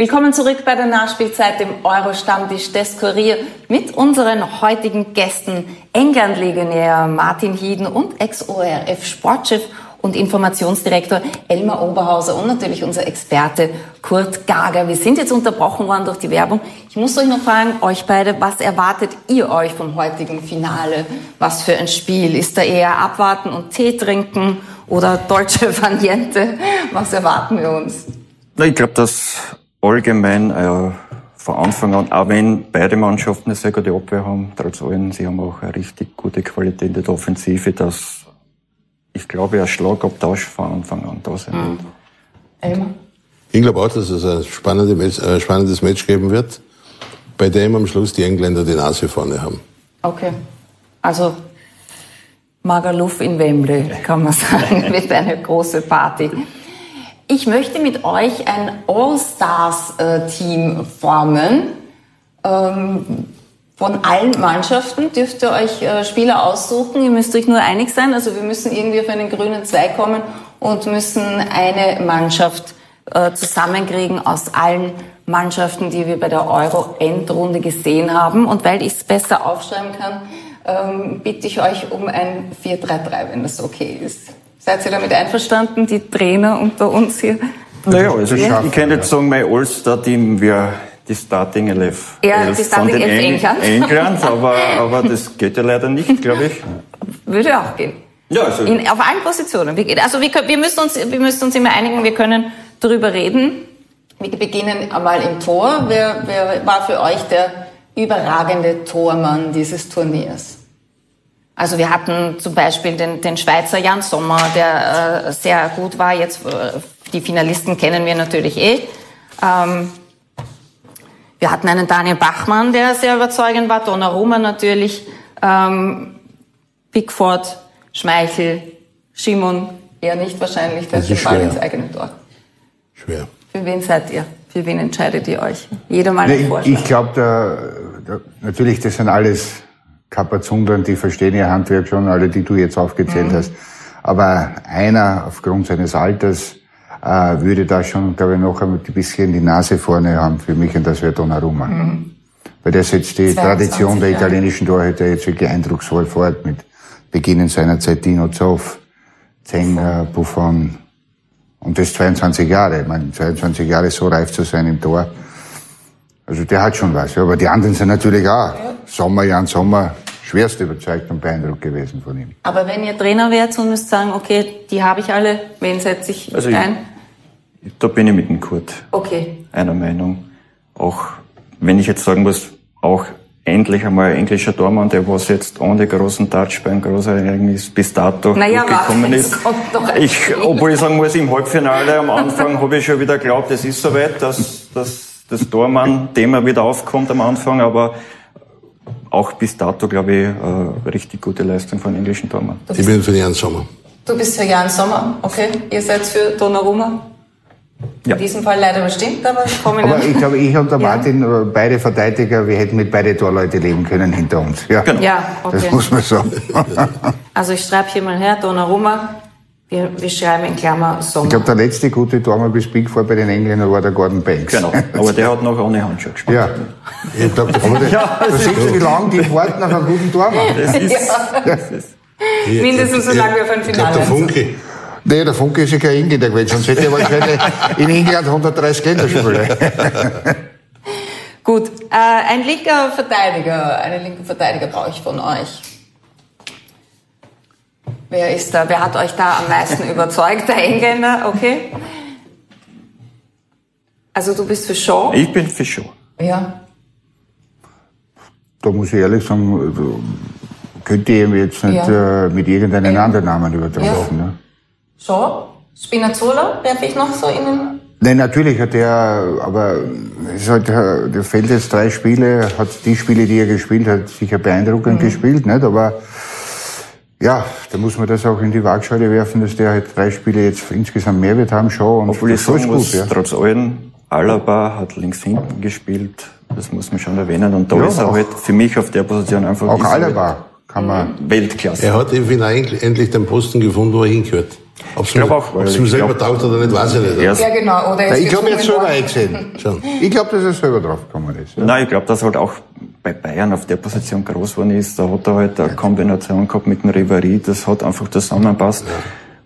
Willkommen zurück bei der Nachspielzeit, dem Euro-Stammtisch des Kurier mit unseren heutigen Gästen England-Legionär Martin Hieden und Ex-ORF-Sportchef und Informationsdirektor Elmar Oberhauser und natürlich unser Experte Kurt Gager. Wir sind jetzt unterbrochen worden durch die Werbung. Ich muss euch noch fragen, euch beide, was erwartet ihr euch vom heutigen Finale? Was für ein Spiel? Ist da eher abwarten und Tee trinken oder deutsche Variante? Was erwarten wir uns? Ich glaube, dass allgemein äh, von Anfang an, auch wenn beide Mannschaften eine sehr gute Abwehr haben, trotz allem, sie haben auch eine richtig gute Qualität in der Offensive, dass ich glaube, ein Schlagabtausch von Anfang an da sein wird. Elmar? Ich glaube auch, dass es ein spannende Match, äh, spannendes Match geben wird, bei dem am Schluss die Engländer die Nase vorne haben. Okay. Also Magaluf in Wembley, kann man sagen, wird eine große Party. Ich möchte mit euch ein All-Stars-Team formen. Ähm, von allen Mannschaften dürft ihr euch äh, Spieler aussuchen. Ihr müsst euch nur einig sein. Also wir müssen irgendwie auf einen grünen Zweig kommen und müssen eine Mannschaft äh, zusammenkriegen aus allen Mannschaften, die wir bei der Euro-Endrunde gesehen haben. Und weil ich es besser aufschreiben kann, ähm, bitte ich euch um ein 4-3-3, wenn das okay ist. Seid ihr damit einverstanden, die Trainer unter uns hier? Naja, also ich, Ja. ich kann jetzt sagen, mein All-Star-Team wäre die Starting Elf. Ja, Elf die Starting von den Elf England. England, aber, aber das geht ja leider nicht, glaube ich. Würde auch gehen. Ja, also In, auf allen Positionen. Also wir, können- wir, müssen uns, wir müssen uns immer einigen, wir können darüber reden. Wir beginnen einmal im Tor. Wer, wer war für euch der überragende Tormann dieses Turniers? Also wir hatten zum Beispiel den, den Schweizer Jan Sommer, der äh, sehr gut war. Jetzt äh, die Finalisten kennen wir natürlich eh. Ähm, wir hatten einen Daniel Bachmann, der sehr überzeugend war. Donnarumma natürlich. Ähm, Pickford, Schmeichel, Schimon, eher nicht wahrscheinlich, der Das ist Ball ins eigene Tor. Schwer. Für wen seid ihr? Für wen entscheidet ihr euch? Jeder mal einen Nee, Vorschlag. ich glaube, da, da, natürlich, das sind alles Kapazundern, die verstehen ihr Handwerk schon, alle, die du jetzt aufgezählt hast. Aber einer, aufgrund seines Alters, äh, würde da schon, glaube ich, noch ein bisschen die Nase vorne haben für mich, und das wäre Donnarumma. Weil der setzt die 22 Tradition der Jahre. italienischen Torhüter jetzt wirklich eindrucksvoll fort, mit Beginnen seiner Zeit Dino Zoff, Zeng, äh, Buffon, und das 22 Jahre. Ich meine, 22 Jahre so reif zu sein im Tor. Also der hat schon was. Ja, aber die anderen sind natürlich auch. Sommer, Jan Sommer, schwerst überzeugt und beeindruckt gewesen von ihm. Aber wenn ihr Trainer wärt und müsst sagen, okay, die habe ich alle, wen setze ich Also ich- ein? da bin ich mit dem Kurt Okay. einer Meinung. Auch wenn ich jetzt sagen muss, auch endlich einmal ein englischer Tormann, der was jetzt ohne großen Touch beim großen Ereignis bis dato Naja, gekommen ist. Ich, obwohl ich sagen muss, im Halbfinale am Anfang habe ich schon wieder geglaubt, es ist soweit, dass, dass das Tormann-Thema wieder aufkommt am Anfang, aber auch bis dato, glaube ich, äh, richtig gute Leistung von englischen Tormann. Ich bin für Jan Sommer. Du bist für Jan Sommer, okay. Ihr seid für Donnarumma? In diesem Fall leider bestimmt, aber ich komme Aber ich glaube, ich und der Martin, äh, beide Verteidiger, wir hätten mit beide Torleute leben können hinter uns. Ja, Ja, okay. das muss man sagen. Also ich schreibe hier mal her, Donnarumma. Wir, wir schreiben in Klammer Sommer. Ich glaube, der letzte gute Tormann bis Big Four bei den Engländern war der Gordon Banks. Genau. Aber der hat noch ohne Handschuhe gespielt. Ja. Ich glaub, aber das, du, wie lange die warten auf einen guten Tormann. Das ist, das ist Mindestens so lange wie auf ein glaube, der Finale. Funke. Nee, der Funke ist ja kein Engländer gewesen, sonst hätte er wahrscheinlich in England 130 Länderspiele. Gut, äh, ein linker Verteidiger, einen linken Verteidiger brauche ich von euch. Wer ist da? Wer hat euch da am meisten überzeugt? Der Engländer, okay. Also du bist für Shaw? ich bin für Show. Ja. Da muss ich ehrlich sagen, also, könnte ich jetzt nicht Ja. äh, mit irgendeinem Ja. anderen Namen übertreffen. Ne? Shaw? Spinazzola werfe ich noch so in den... Nein, natürlich hat er, aber es ist halt, äh, der fällt jetzt drei Spiele, hat die Spiele, die er gespielt hat, sicher beeindruckend gespielt, nicht? Aber ja, da muss man das auch in die Waagschale werfen, dass der halt drei Spiele jetzt insgesamt mehr wird haben schon. Und Obwohl ich das ist sagen gut, muss, ja. trotz allem, Alaba hat links hinten gespielt. Das muss man schon erwähnen. Und da Ja, ist er auch- halt für mich auf der Position einfach Auch Alaba kann man. Weltklasse. Er hat im Finale endlich den Posten gefunden, wo er hingehört. Ob es glaub mir, auch, ob's mir ich selber glaub- taugt oder nicht, weiß ich nicht. Ist- Ja, genau. Oder Ja, ist ich glaube, er hat selber eingesehen. Schon. Ich glaube, dass er selber drauf gekommen ist. Ja. Nein, ich glaube, dass er halt auch bei Bayern auf der Position groß geworden ist. Da hat er halt eine Kombination gehabt mit dem Ribéry, das hat einfach zusammenpasst.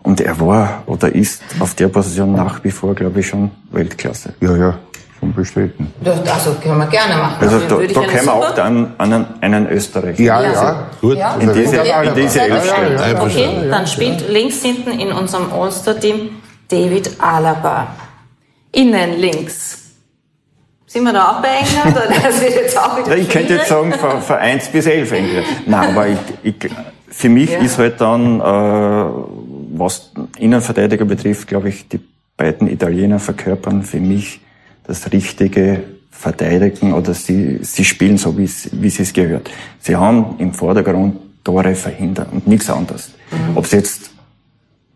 Und er war oder ist auf der Position nach wie vor, glaube ich, schon Weltklasse. ja, ja, schon bestritten. Das, also können wir gerne machen. Also da, da können wir auch dann einen, einen Österreicher. Ja, Ja. ja. Gut. Ja. In diese, in diese Elf ja, stellen. Okay, dann spielt links hinten in unserem All-Star-Team David Alaba. Innen links. Sind wir da auch bei England? Oder das wird jetzt auch wieder ich könnte jetzt sagen, von, von 1 bis 11 eigentlich. Nein, aber ich, ich, für mich Ja. ist halt dann, äh, was Innenverteidiger betrifft, glaube ich, die beiden Italiener verkörpern für mich das richtige Verteidigen oder sie, sie spielen so, wie sie es gehört. Sie haben im Vordergrund Tore verhindern und nichts anderes. Ob es jetzt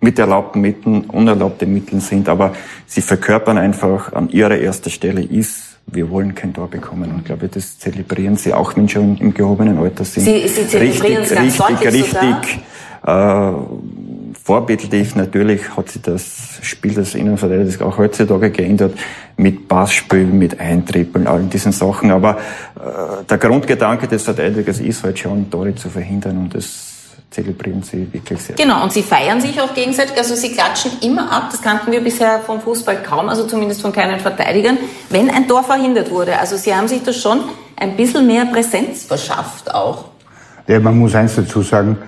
mit erlaubten Mitteln, unerlaubte Mitteln sind, aber sie verkörpern einfach an ihrer erster Stelle ist, wir wollen kein Tor bekommen. Und ich glaube, das zelebrieren sie auch, wenn schon im gehobenen Alter sind. Sie- sie zelebrieren es ganz richtig, deutlich richtig, äh, vorbildlich. Natürlich hat sich das Spiel des Innenverteidigers auch heutzutage geändert mit Passspielen, mit Eintrippeln, all diesen Sachen. Aber äh, der Grundgedanke des Verteidigers ist halt schon, Tore zu verhindern und das zelebrieren sie wirklich sehr. Genau, und sie feiern sich auch gegenseitig, also sie klatschen immer ab, das kannten wir bisher vom Fußball kaum, also zumindest von keinen Verteidigern, wenn ein Tor verhindert wurde. Also sie haben sich da schon ein bisschen mehr Präsenz verschafft auch. Ja, man muss eins dazu sagen,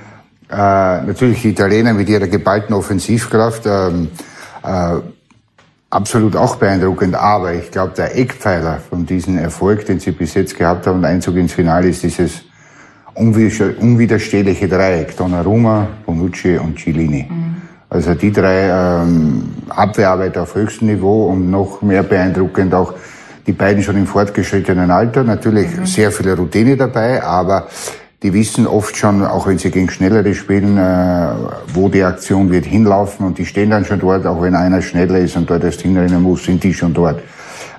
äh, natürlich die Italiener mit ihrer geballten Offensivkraft, ähm, äh, absolut auch beeindruckend, aber ich glaube, der Eckpfeiler von diesem Erfolg, den sie bis jetzt gehabt haben, Einzug ins Finale, ist dieses unwider- unwiderstehliche Dreieck, Donnarumma, Bonucci und Cellini. Also die drei ähm, Abwehrarbeit auf höchstem Niveau und noch mehr beeindruckend auch die beiden schon im fortgeschrittenen Alter. Natürlich sehr viel Routine dabei, aber die wissen oft schon, auch wenn sie gegen Schnellere spielen, äh, wo die Aktion wird hinlaufen und die stehen dann schon dort, auch wenn einer schneller ist und dort das Ding rennen muss, sind die schon dort.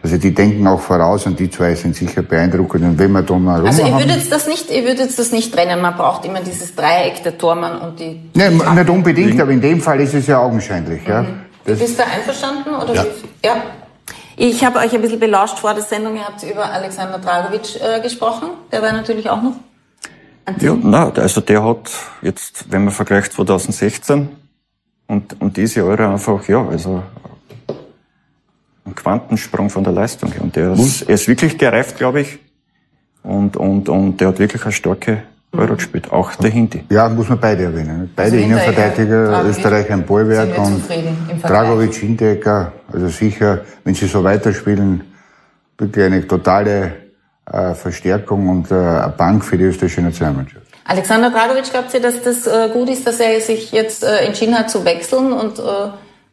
Also die denken auch voraus und die zwei sind sicher beeindruckend. Und wenn wir Donnarumma Also ihr haben, würdet das nicht, ihr würdet das nicht trennen, man braucht immer dieses Dreieck, der Tormann und die... Nein, nicht unbedingt, aber in dem Fall ist es ja augenscheinlich. Ja. Du bist da einverstanden? Oder Ja. ja. Ich habe euch ein bisschen belauscht vor der Sendung. Ihr habt über Alexander Dragovic äh, gesprochen. Der war natürlich auch noch Ja, Team. na, also der hat jetzt, wenn man vergleicht 2016 und, und diese Jahre einfach, ja, also ein Quantensprung von der Leistung her. Und der ist, er ist wirklich gereift, glaube ich. Und, und, und der hat wirklich eine starke Euro gespielt. Auch der Hindi. Ja, muss man beide erwähnen. Beide Also Innenverteidiger, Österreich ein Bollwerk und. Dragovic Hinteregger. Also sicher, wenn sie so weiterspielen, wirklich eine totale Verstärkung und äh, eine Bank für die österreichische Nationalmannschaft. Alexander Dragovic, glaubt ihr, dass das äh, gut ist, dass er sich jetzt äh, entschieden hat zu wechseln und äh,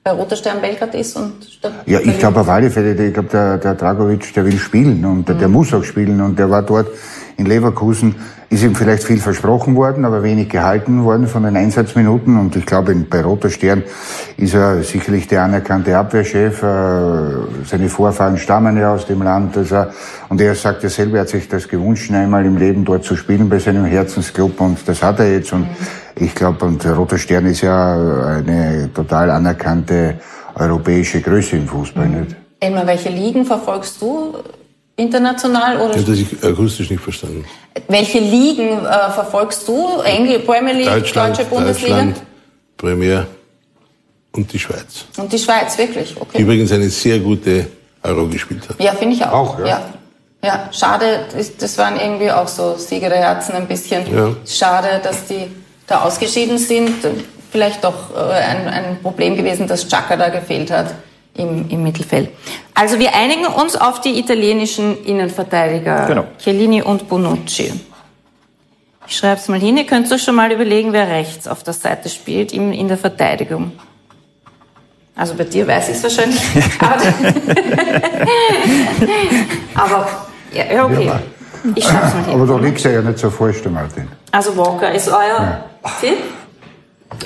bei Roter Stern Belgrad ist und Ja, ich glaube auf alle Fälle, ich glaube, der, der Dragovic, der will spielen und der, der muss auch spielen und der war dort in Leverkusen, ist ihm vielleicht viel versprochen worden, aber wenig gehalten worden von den Einsatzminuten. Und ich glaube, bei Roter Stern ist er sicherlich der anerkannte Abwehrchef, äh, seine Vorfahren stammen ja aus dem Land, er, und er sagt ja selber, er hat sich das gewünscht, einmal im Leben dort zu spielen bei seinem Herzensclub. Und das hat er jetzt. Und ich glaube, und Roter Stern ist ja eine total anerkannte europäische Größe im Fußball, nicht? Elmar, welche Ligen verfolgst du international oder Ich habe das akustisch nicht verstanden. welche Ligen äh, verfolgst du? Engl Premier League, Deutschland, deutsche Bundesliga Deutschland, Premier und die Schweiz. und die Schweiz, wirklich? Die Okay. übrigens eine sehr gute Euro gespielt hat. Ja, finde ich auch. Auch, ja. ja. Ja, schade, das- waren irgendwie auch so Sieger der Herzen ein bisschen. Ja. Schade, dass die da ausgeschieden sind. Vielleicht doch äh, ein, ein Problem gewesen, dass Chaka da gefehlt hat im, im Mittelfeld. Also wir einigen uns auf die italienischen Innenverteidiger Genau. Chiellini und Bonucci. Ich schreibe es mal hin, ihr könnt euch schon mal überlegen, wer rechts auf der Seite spielt in, in der Verteidigung. Also bei dir weiß ich es wahrscheinlich. aber, aber ja, ja, okay. Ich schreibe es mal hin. Aber da liegt ja nicht so falsch, Martin. Also Walker ist euer Tipp?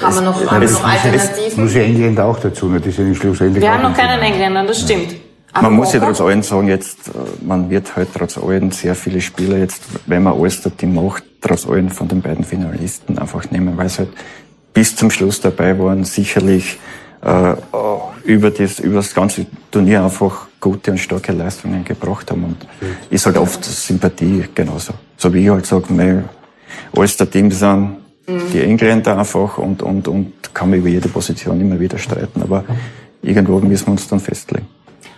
Haben wir noch, haben wir noch Alternativen? Muss ja Engländer auch dazu, nicht? Das ist ja nicht schlussendlich. Wir haben noch ein keinen. Engländer, das stimmt. Aber Man muss ja trotz allem sagen, jetzt, äh, man wird halt trotz allem sehr viele Spieler jetzt, wenn man alles dort macht, trotz allem von den beiden Finalisten einfach nehmen, weil sie halt bis zum Schluss dabei waren, sicherlich äh, über, das, über das ganze Turnier einfach gute und starke Leistungen gebracht haben. Und ist halt oft Sympathie genauso. So wie ich halt sage, mein alles der Team sind die Engländer einfach und, und, und kann man über jede Position immer wieder streiten. Aber irgendwo müssen wir uns dann festlegen.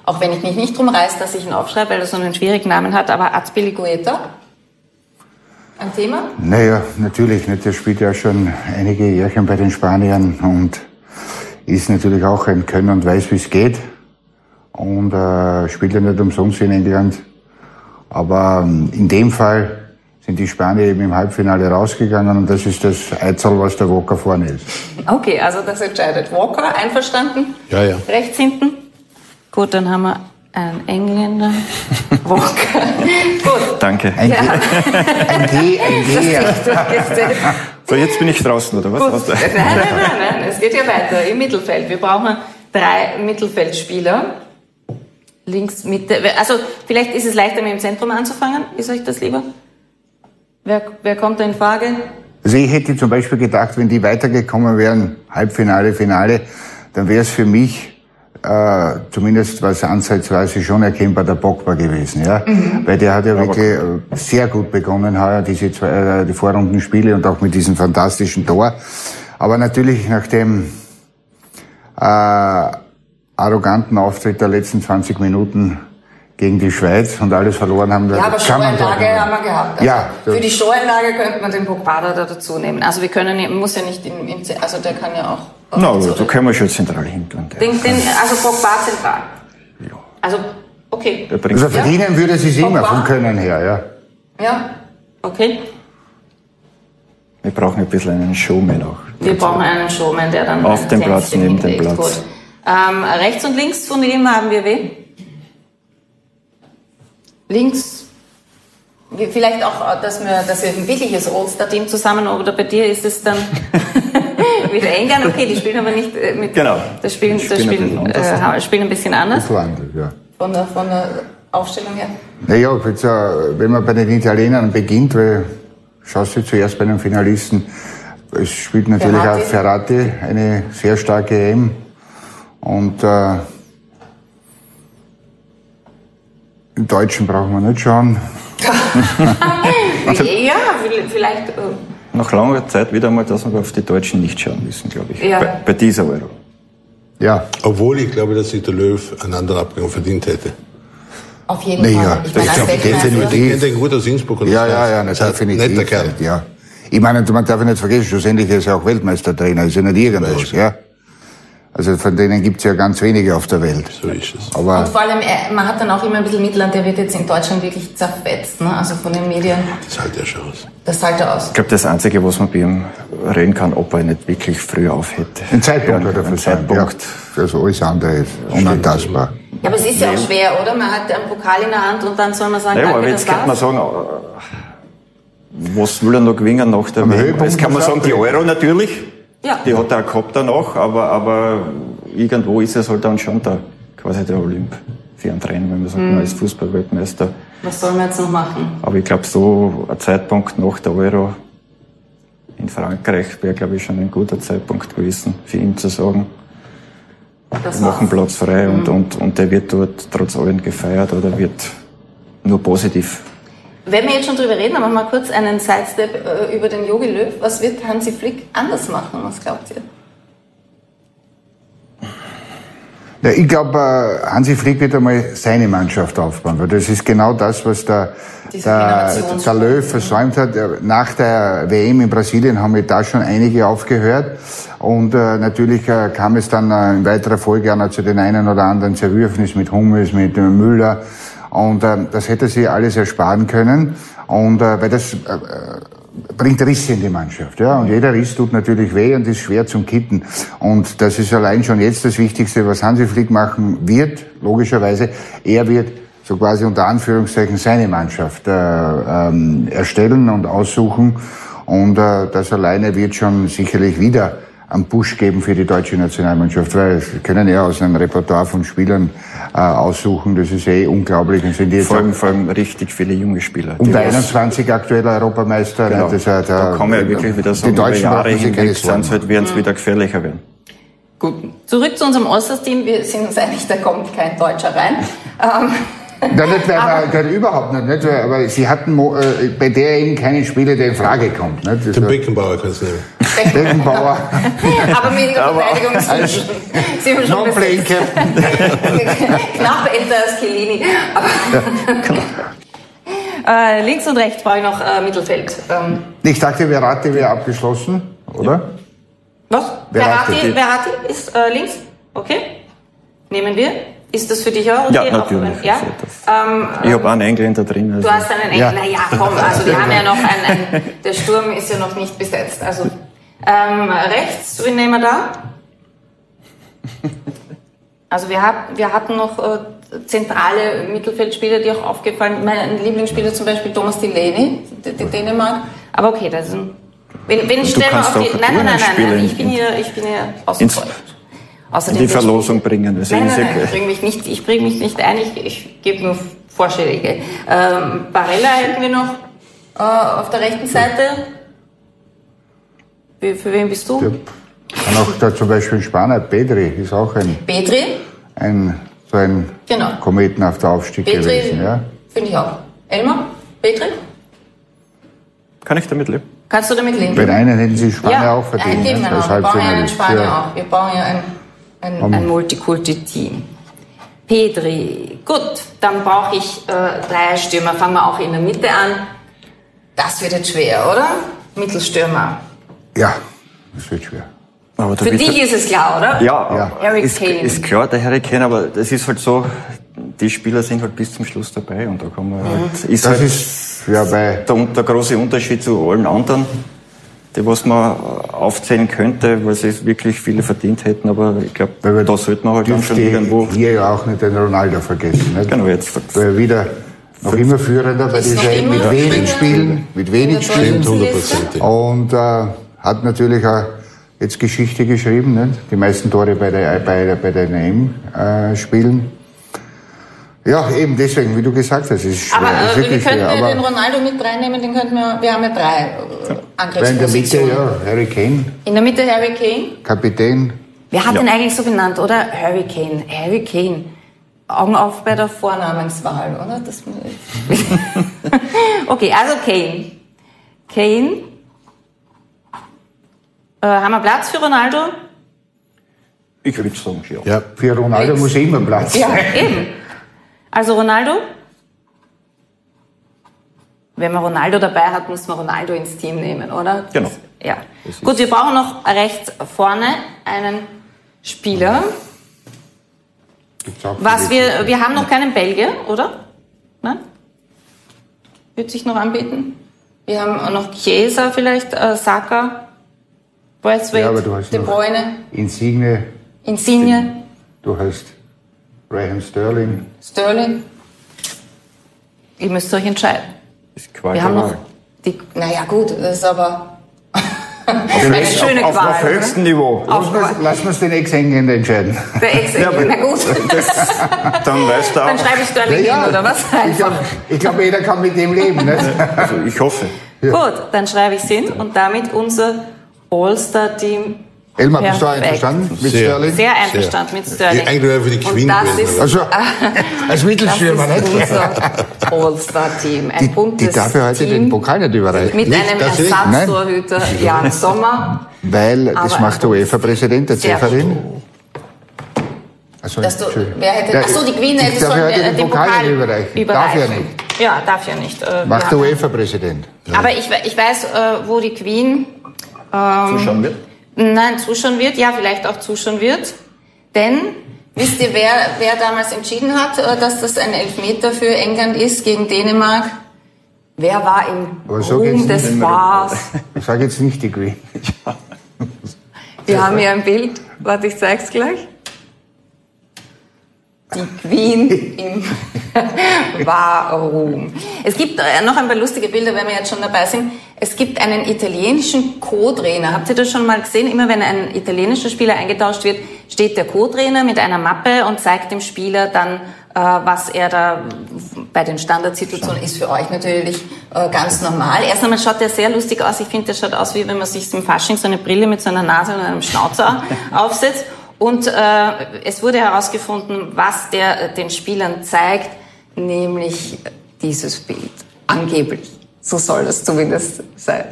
Auch wenn ich mich nicht drum reiß, dass ich ihn aufschreibe, weil er so einen schwierigen Namen hat, aber Azpilicueta? Ein Thema? Naja, natürlich nicht. Der spielt ja schon einige Jährchen bei den Spaniern und ist natürlich auch ein Könner und weiß, wie es geht. Und äh, spielt ja nicht umsonst in England. Aber ähm, in dem Fall sind die Spanier eben im Halbfinale rausgegangen und das ist das Eizel, was der Walker vorne ist. Okay, also das entscheidet Walker. Einverstanden? Ja, ja. Rechts hinten? Gut, dann haben wir einen Engländer. Walker. Gut. Danke. Ein, G, ein G, ein G. So, jetzt bin ich draußen, oder was? Gut. Was- Nein, nein, nein, nein, es geht ja weiter im Mittelfeld. Wir brauchen drei Mittelfeldspieler. Links, Mitte. Also vielleicht ist es leichter, mit dem Zentrum anzufangen. Ist euch das lieber? Wer, wer kommt da in Frage? Also ich hätte zum Beispiel gedacht, wenn die weitergekommen wären, Halbfinale, Finale, dann wäre es für mich äh, zumindest was ansatzweise schon erkennbar der Pogba gewesen, ja, weil der hat ja wirklich äh, sehr gut begonnen heuer diese zwei, äh, die Vorrundenspiele und auch mit diesem fantastischen Tor. Aber natürlich nach dem äh, arroganten Auftritt der letzten 20 Minuten gegen die Schweiz und alles verloren haben, Ja, aber nicht. haben wir gehabt. Also Ja, Für die Showanlage könnte man den Pogba da dazu nehmen. Also wir können, muss ja nicht im, im Z- also der kann ja auch. Na, aber da können wir schon zentral hin tun. Der- Den, den, also Pogba zentral. Ja. Also, okay. Also verdienen würde sie es immer vom Können her, ja. Ja, okay. Wir brauchen ein bisschen einen Showman auch. Wir brauchen einen Showman, der dann Auf dem Platz, neben dem. Platz. Ähm, rechts und links von ihm haben wir wen? Links, vielleicht auch, dass wir, dass wir ein wirkliches All-Star-Team zusammen, oder bei dir ist es dann wieder England, okay, die spielen aber nicht äh, mit, Genau. das spielen, das spielen ein spielen, bisschen anders. äh, spielen ein bisschen anders, ja. von der, von der Aufstellung her. Naja, äh, wenn man bei den Italienern beginnt, weil schaust du zuerst bei den Finalisten, es spielt natürlich Ferrati. auch Ferrati eine sehr starke EM. Und äh, im Deutschen brauchen wir nicht schauen. Ja, vielleicht, äh, Nach langer Zeit wieder mal, dass wir auf die Deutschen nicht schauen müssen, glaube ich. Ja. Bei, bei dieser Euro. Ja, Obwohl ich glaube, dass sich der Löw einen anderen Abgang verdient hätte. auf jeden Naja, Fall. Ich meine, ich als glaub, Weltmeister- definitiv. Ich kenne den gut aus Innsbruck. Und ja, ja, ja, Das definitiv. Netter Kerl. Ja. Ich meine, man darf ja nicht vergessen, schlussendlich ist er auch Weltmeistertrainer, ist ja nicht irgendwas, ja. Also von denen gibt's ja ganz wenige auf der Welt. So ist es. Und Aber vor allem, äh, man hat dann auch immer ein bisschen Mitleid, der wird jetzt in Deutschland wirklich zerfetzt, ne? also von den Medien. Das hält ja schon aus. Das halt aus. Ich glaube, das Einzige, was man bei ihm reden kann, ob er nicht wirklich früher auf hätte. ein Zeitpunkt Ja, hat er ein. Zeitpunkt. Ja, also alles andere ist unantastbar. Ja, aber es ist ja auch schwer, oder? Man hat einen Pokal in der Hand und dann soll man sagen, Ja, danke, aber jetzt könnte man sagen, äh, was will er noch gewinnen nach der Am WM? Höhepunkt Jetzt kann man er sagen, die. Euro natürlich, Ja. die hat er auch gehabt danach, aber, aber irgendwo ist es halt dann schon der, quasi der Olymp für einen Trainer, wenn man sagt, Mhm. man ist Fußballweltmeister. Was soll man jetzt noch machen? Aber ich glaube, so ein Zeitpunkt nach der Euro in Frankreich wäre, glaube ich, schon ein guter Zeitpunkt gewesen, für ihn zu sagen, Das wir machen. Platz frei und, und, und der wird dort trotz allem gefeiert oder wird nur positiv. Wenn wir jetzt schon drüber reden, aber mal kurz einen Sidestep äh, über den Jogi Löw. Was wird Hansi Flick anders machen? Was glaubt ihr? Ja, ich glaube, äh, Hansi Flick wird einmal seine Mannschaft aufbauen, weil das ist genau das, was der, Diese der, der Löw versäumt hat. Nach der WM in Brasilien haben wir da schon einige aufgehört. Und äh, natürlich äh, kam es dann äh, in weiterer Folge auch noch zu den einen oder anderen Zerwürfnis mit Hummels, mit äh, Müller. Und äh, das hätte sie alles ersparen können. Und äh, weil das äh, bringt Risse in die Mannschaft. Ja? Und jeder Riss tut natürlich weh und ist schwer zum Kitten. Und das ist allein schon jetzt das Wichtigste, was Hansi Flick machen wird, logischerweise. Er wird so quasi unter Anführungszeichen seine Mannschaft äh, ähm, erstellen und aussuchen. Und äh, das alleine wird schon sicherlich wieder einen Push geben für die deutsche Nationalmannschaft, weil sie können ja aus einem Repertoire von Spielern äh, aussuchen. Das ist eh unglaublich. Und sind die jetzt Vor allem, vor allem richtig viele junge Spieler. um was- 21 aktueller Europameister. Genau. ne, das da äh, kann man ja wirklich wieder sagen, die über Deutschen Jahre sich keine hinweg sind halt, werden es wieder gefährlicher werden. Gut, zurück zu unserem Osters-Team. Wir sind uns einig, da kommt kein Deutscher rein. Ja, nicht, weil man, gar überhaupt nicht, nicht, weil- aber sie hatten äh, bei der eben keinen Spieler, der in Frage kommt. Nicht? Das Den Beckenbauer kannst du nehmen. Beckenbauer, aber weniger Verteidigung. als Sie haben schon. Captain. Knapp älter als Chiellini. Aber äh, links und rechts brauche ich noch äh, Mittelfeld. Ähm, Ich dachte, Verratti wäre abgeschlossen, oder? was? Verratti. Verratti, Verratti ist äh, links? Okay. Nehmen wir. Ist das für dich auch okay? Ja, natürlich. wenn- ja? Ähm, Ich habe einen Engländer drin. Also Du hast einen Ja. Engel. Naja, komm, also wir haben ja noch einen, ein, der Sturm ist ja noch nicht besetzt. Also ähm, rechts, wen nehmen wir da? Also wir, hab, wir hatten noch äh, zentrale Mittelfeldspieler, die auch aufgefallen Mein Lieblingsspieler zum Beispiel Thomas Delaney, die, die Dänemark. Aber okay, das ist ein... Wen, wen stellen wir auf die... Nein, nein, nein, nein, nein, in- ich bin hier, ich bin hier außen ins-. Außerdem die Verlosung bringen. Also Nein, nein, ja nein, ich bringe mich nicht, ich bring mich nicht ein, ich, ich gebe nur Vorschläge. Ähm, Barella hätten wir noch äh, auf der rechten Seite. Für, für wen bist du? Ja. Und auch da zum Beispiel in Spanien, Pedri ist auch ein, Petri. ein, so ein Genau. kometenhafter Aufstieg Petri gewesen. Ja? finde ich auch. Elmar? Petri? Kann ich damit leben? Kannst du damit leben? Bei den einen hätten sie Spanier auch verdient. Ein Team, ne, genau. Wir brauchen ja einen. Spanier Ja. auch. Wir brauchen ja ein, ein, ein Multikulti-Team. Pedri. Gut, dann brauche ich äh, drei Stürmer. Fangen wir auch in der Mitte an. Das wird jetzt schwer, oder? Mittelstürmer. ja, das wird schwer. Aber Für dich ist es klar, oder? Ja, Ja. Harry ist, Kane. ist klar, der Harry Kane, aber das ist halt so, die Spieler sind halt bis zum Schluss dabei und da kann man halt, ist Das halt ist ja bei der, der große Unterschied zu allen anderen, die was man aufzählen könnte, weil sie wirklich viele verdient hätten, aber ich glaube, Weil wir da sollte man halt dann schon irgendwo, hier ja auch nicht den Ronaldo vergessen. Nicht? genau, jetzt, Weil wieder noch immer führender bei dieser mit wenig. Spielen, mit wenig der Spielen. Und äh, hat natürlich auch jetzt Geschichte geschrieben, nicht? die meisten Tore bei der, bei, bei den EM-Spielen. Ja, eben deswegen, wie du gesagt hast, es ist schwer. Aber äh, wir wirklich könnten schwer. ja den Ronaldo mit reinnehmen, den könnten wir, wir haben ja drei äh, weil in der Mitte, Angriffspositionen. ja, Harry Kane, In der Mitte Harry Kane. Kapitän. Wer hat Ja. den eigentlich so genannt, oder? Harry Kane. Harry Kane. Augen auf bei der Vornamenswahl, oder? Das okay, also Kane. Kane. Äh, haben wir Platz für Ronaldo? ich würde sagen, ja. Ja, Für Ronaldo muss immer Platz Ja, sein. eben. Also Ronaldo? Wenn man Ronaldo dabei hat, muss man Ronaldo ins Team nehmen, oder? Genau. Ja. Gut, wir brauchen noch rechts vorne einen Spieler. Was wir, wir haben noch keinen Belgier, oder? Nein? Wird sich noch anbieten? Wir haben noch Chiesa vielleicht, äh, Saka, Braithwaite, Ja, aber du hast De Bruyne, Insigne, Insigne, du hast Raheem Sterling. Sterling. Ihr müsst euch entscheiden. Ist Qual Wir haben noch die, naja gut, das ist aber Auf, eine schöne auf, Qual. auf höchstem Niveau. Auf- Lassen wir es den Ex-Engländer entscheiden. der ex Ja, gut, Das, dann weißt du dann auch. schreibe ich Sterling hin, oder was? Ich glaube, glaub, jeder kann mit dem leben. Nicht? Also ich hoffe. Gut, dann schreibe ich es hin und damit unser All-Star-Team Elmar, bist du Perfekt. einverstanden mit Sehr. Sterling? sehr einverstanden mit Sterling. Eigentlich wäre für die und Queen das gewesen, ist, Also, als das Mittelstürmer, ist nicht? unser All-Star-Team. Ein Die, buntes die darf ja heute Team den Pokal nicht überreichen. mit Nicht, einem das? Ersatztorhüter Jan Sommer. Weil Aber das macht der UEFA-Präsident, der Zeferin. Also, Dass du, wer hätte, ach so, die Queen hätte sollen ja heute äh, den Pokal nicht überreichen. Darf ja überreichen. nicht. Ja, darf ja nicht. Äh, Macht der UEFA-Präsident. Aber ich, ich weiß, äh, wo die Queen Zuschauen wird. Nein, zuschauen wird, ja, vielleicht auch zuschauen wird. Denn, wisst ihr, wer, wer damals entschieden hat, äh, dass das ein Elfmeter für England ist gegen Dänemark? Wer war im Aber Ruhm des. Wahrs? Ich sage jetzt nicht die Queen. Wir haben hier ein Bild. Warte, ich zeig's gleich. Die Queen im Warum. Es gibt äh, noch ein paar lustige Bilder, wenn wir jetzt schon dabei sind. Es gibt einen italienischen Co-Trainer. Habt ihr das schon mal gesehen? Immer wenn ein italienischer Spieler eingetauscht wird, steht der Co-Trainer mit einer Mappe und zeigt dem Spieler dann, äh, was er da bei den Standardsituationen ist für euch natürlich äh, ganz normal. Erst einmal schaut der sehr lustig aus. Ich finde, der schaut aus, wie wenn man sich im Fasching so eine Brille mit so einer Nase und einem Schnauzer aufsetzt. Und äh, es wurde herausgefunden, was der äh, den Spielern zeigt, nämlich dieses Bild. Angeblich. So soll das zumindest sein.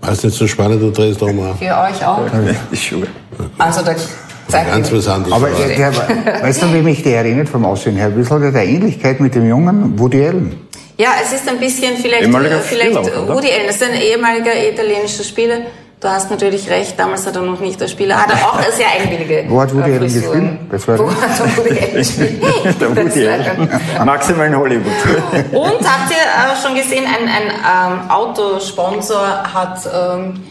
Weißt du, nicht so spannend, du drehst doch mal. Für euch auch. Die Schuhe. Also da zeigt Ganz was anderes. Aber der, der, weißt du, wie mich der erinnert vom Aussehen her? Ein bisschen er der Ähnlichkeit mit dem jungen Woody Allen. Ja, es ist ein bisschen vielleicht, vielleicht Spieler? Woody Allen, das ist ein ehemaliger italienischer Spieler. Du hast natürlich recht, damals hat er noch nicht der Spieler, hat er auch sehr eigenwillige Wo hat Woody Allen gespielt? Das war- Wo hat Woody Allen gespielt? Der Das Woody Allen. Maximal in Hollywood. Und habt ihr äh, schon gesehen, ein, ein ähm, Autosponsor hat ähm,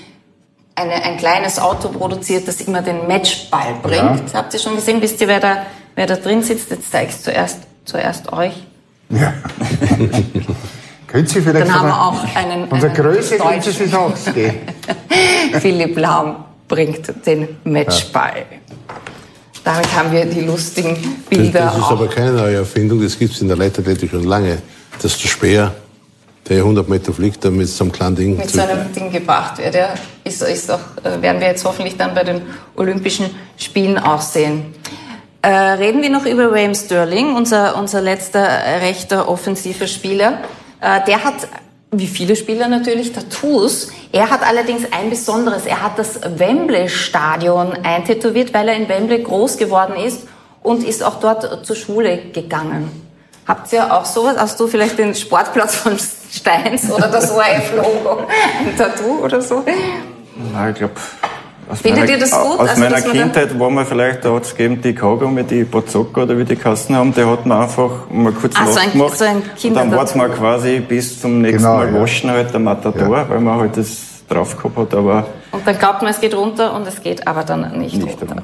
eine, ein kleines Auto produziert, das immer den Matchball bringt. Habt ihr schon gesehen? Wisst ihr, wer da, wer da drin sitzt? Jetzt zeige ich zuerst, zuerst euch. Ja. Könnt Sie vielleicht Dann haben wir auch einen, Von der einen Größe könnte Deutschen. es ausgehen. Philipp Lahm bringt den Matchball. Damit haben wir die lustigen das, Bilder das ist auch. aber keine neue Erfindung, das gibt es in der Leichtathletik schon lange. Dass der Speer, der 100 Meter fliegt, dann mit so einem kleinen Ding mit so einem Ding gebracht wird. Ja, ist, ist auch, äh, werden wir jetzt hoffentlich dann bei den Olympischen Spielen auch sehen. Äh, reden wir noch über Raheem Sterling, unser, unser letzter rechter offensiver Spieler. Äh, der hat, wie viele Spieler natürlich, Tattoos. Er hat allerdings ein besonderes. Er hat das Wembley-Stadion eintätowiert, weil er in Wembley groß geworden ist und ist auch dort zur Schule gegangen. Habt ihr auch sowas? Hast du vielleicht den Sportplatz von Steins oder das ORF-Logo? Ein Tattoo oder so? Ja, ich glaube, aus Findet meiner, ihr das gut? Aus Also, meiner Kindheit war man vielleicht, da hat es gegeben, die Kaugummi, die Bazooka oder wie die Kassen haben, der hat man einfach mal kurz Ah, so ein- nachgemacht. so ein und dann war es mal quasi bis zum nächsten Genau, Mal ja. waschen halt der Matador, weil man halt das drauf gehabt hat, aber Und dann glaubt man, es geht runter und es geht aber dann nicht, nicht runter. runter.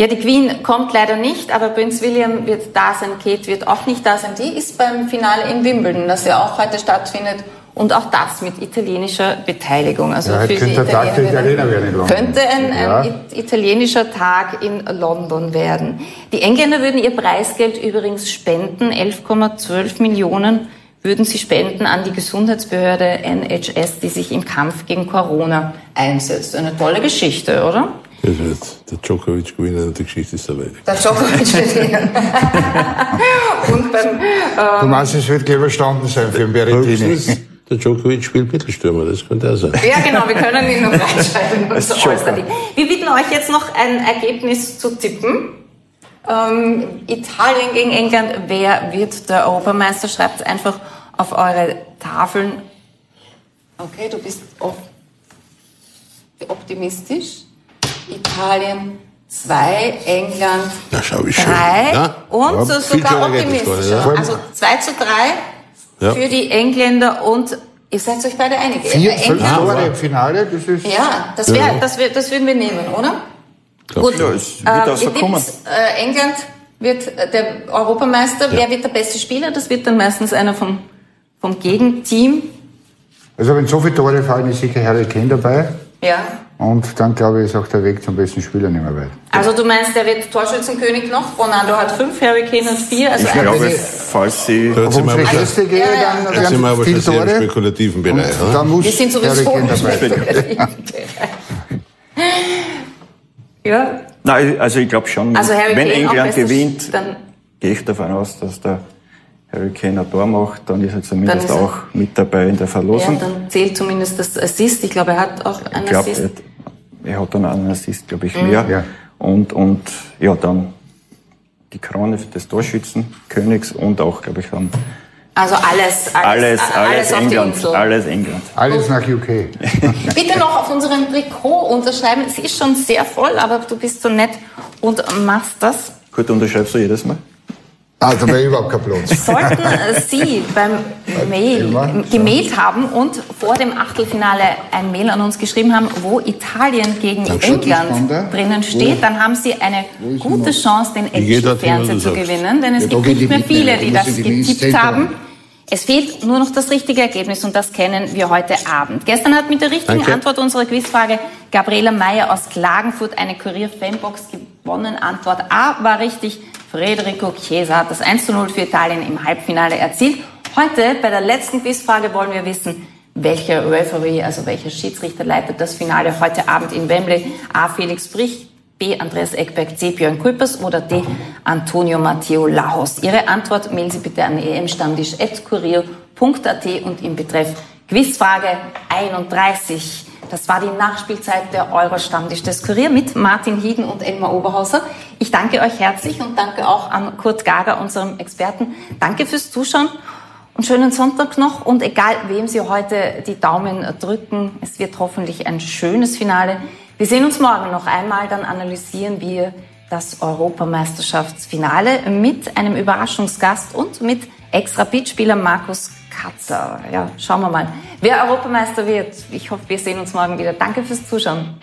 Ja, die Queen kommt leider nicht, aber Prinz William wird da sein, Kate wird auch nicht da sein. Die ist beim Finale in Wimbledon, das ja auch heute stattfindet. Und auch das mit italienischer Beteiligung. Also Ja, für die könnte der Tag der Italiener werden in London. Könnte ein, ein Ja. it- italienischer Tag in London werden. Die Engländer würden ihr Preisgeld übrigens spenden. 11,12 Millionen würden sie spenden an die Gesundheitsbehörde NHS, die sich im Kampf gegen Corona einsetzt. Eine tolle Geschichte, oder? Das wird der Djokovic gewinnen und die Geschichte ist dabei. Der Djokovic wird gewinnen. Und beim, äh, Thomas, es wird gleich überstanden sein für den Berrettini. Der Djokovic spielt Mittelstürmer, das könnte er sein. ja genau, wir können ihn noch reinschreiben. Wir bitten euch jetzt noch ein Ergebnis zu tippen. Ähm, Italien gegen England, wer wird der Europameister? Schreibt es einfach auf eure Tafeln. Okay, du bist op optimistisch. Italien zwei, England Ja, schau, wie schön. drei Ja? und Ja, sogar gar nicht, Also zwei zu drei Ja. für die Engländer und ihr seid euch beide einig. Vier, fünf Tore im Finale, das ist... ja, das, wär, das, wär, das würden wir nehmen, oder? Gut, Ja, es wird äh, auch so ihr kommen. tippt, äh, England wird äh, der Europameister. Wer wird der beste Spieler? Das wird dann meistens einer vom, vom Gegenteam. Also wenn so viele Tore fallen, ist sicher Harry Kane dabei. Ja. Und dann, glaube ich, ist auch der Weg zum besten Spieler nicht mehr weit. Also du meinst, der wird Torschützenkönig noch? Ronaldo hat fünf, Harry Kane hat vier. Also Ich glaube, falls sie Da sind Ob wir aber unsere schon, Gäste gehe, Ja, ja. dann da sind wir aber schon sehr im spekulativen Bereich. Und dann muss wir sind Harry sowieso Kane dabei. ja. Nein, also ich glaube schon, Also Harry wenn Kane England gewinnt, dann gehe ich davon aus, dass der Harry Kane ein Tor macht, dann ist er zumindest ist er- auch mit dabei in der Ja, Verlosung. dann zählt zumindest das Assist. Ich glaube, er hat auch einen ich glaube, Assist. er, er hat dann einen Assist, glaube Mhm. ich, mehr. Ja. Und, und ja, dann die Krone des Torschützenkönigs und auch, glaube ich, dann Also alles, alles, alles, alles, auf die England. Insel. Alles England. Alles nach UK. Bitte noch auf unserem Trikot unterschreiben. Es ist schon sehr voll, aber du bist so nett und machst das. Gut, unterschreibst du jedes Mal? Da wäre überhaupt kein Platz. Sollten Sie beim Mail gemäht haben und vor dem Achtelfinale ein Mail an uns geschrieben haben, wo Italien gegen. England drinnen steht, dann haben Sie eine gute noch? Chance, den Action-Fernseher zu gewinnen, denn es gibt nicht mehr viele, die das getippt haben. Es fehlt nur noch das richtige Ergebnis und das kennen wir heute Abend. Gestern hat mit der richtigen Danke. Antwort unserer Quizfrage Gabriela Meyer aus Klagenfurt eine Kurier-Fanbox gewonnen. Antwort A war richtig. Federico Chiesa hat das 1 zu 0 für Italien im Halbfinale erzielt. Heute bei der letzten Quizfrage wollen wir wissen, welcher Referee, also welcher Schiedsrichter leitet das Finale heute Abend in Wembley? A. Felix Brich, B. Andreas Eckberg, C. Björn Kuipers oder D. Antonio Matteo Lajos. Ihre Antwort mailen Sie bitte an emstammtisch.kurier.at und im Betreff Quizfrage 31. Das war die Nachspielzeit der Euro-Stammtisch des Kurier mit Martin Hieden und Elmar Oberhauser. Ich danke euch herzlich und danke auch an Kurt Gager, unserem Experten. Danke fürs Zuschauen und schönen Sonntag noch. Und egal, wem Sie heute die Daumen drücken, es wird hoffentlich ein schönes Finale. Wir sehen uns morgen noch einmal, dann analysieren wir das Europameisterschaftsfinale mit einem Überraschungsgast und mit Ex-Rapid-Spieler Markus Katzer. Ja, schauen wir mal, wer Europameister wird. Ich hoffe, wir sehen uns morgen wieder. Danke fürs Zuschauen.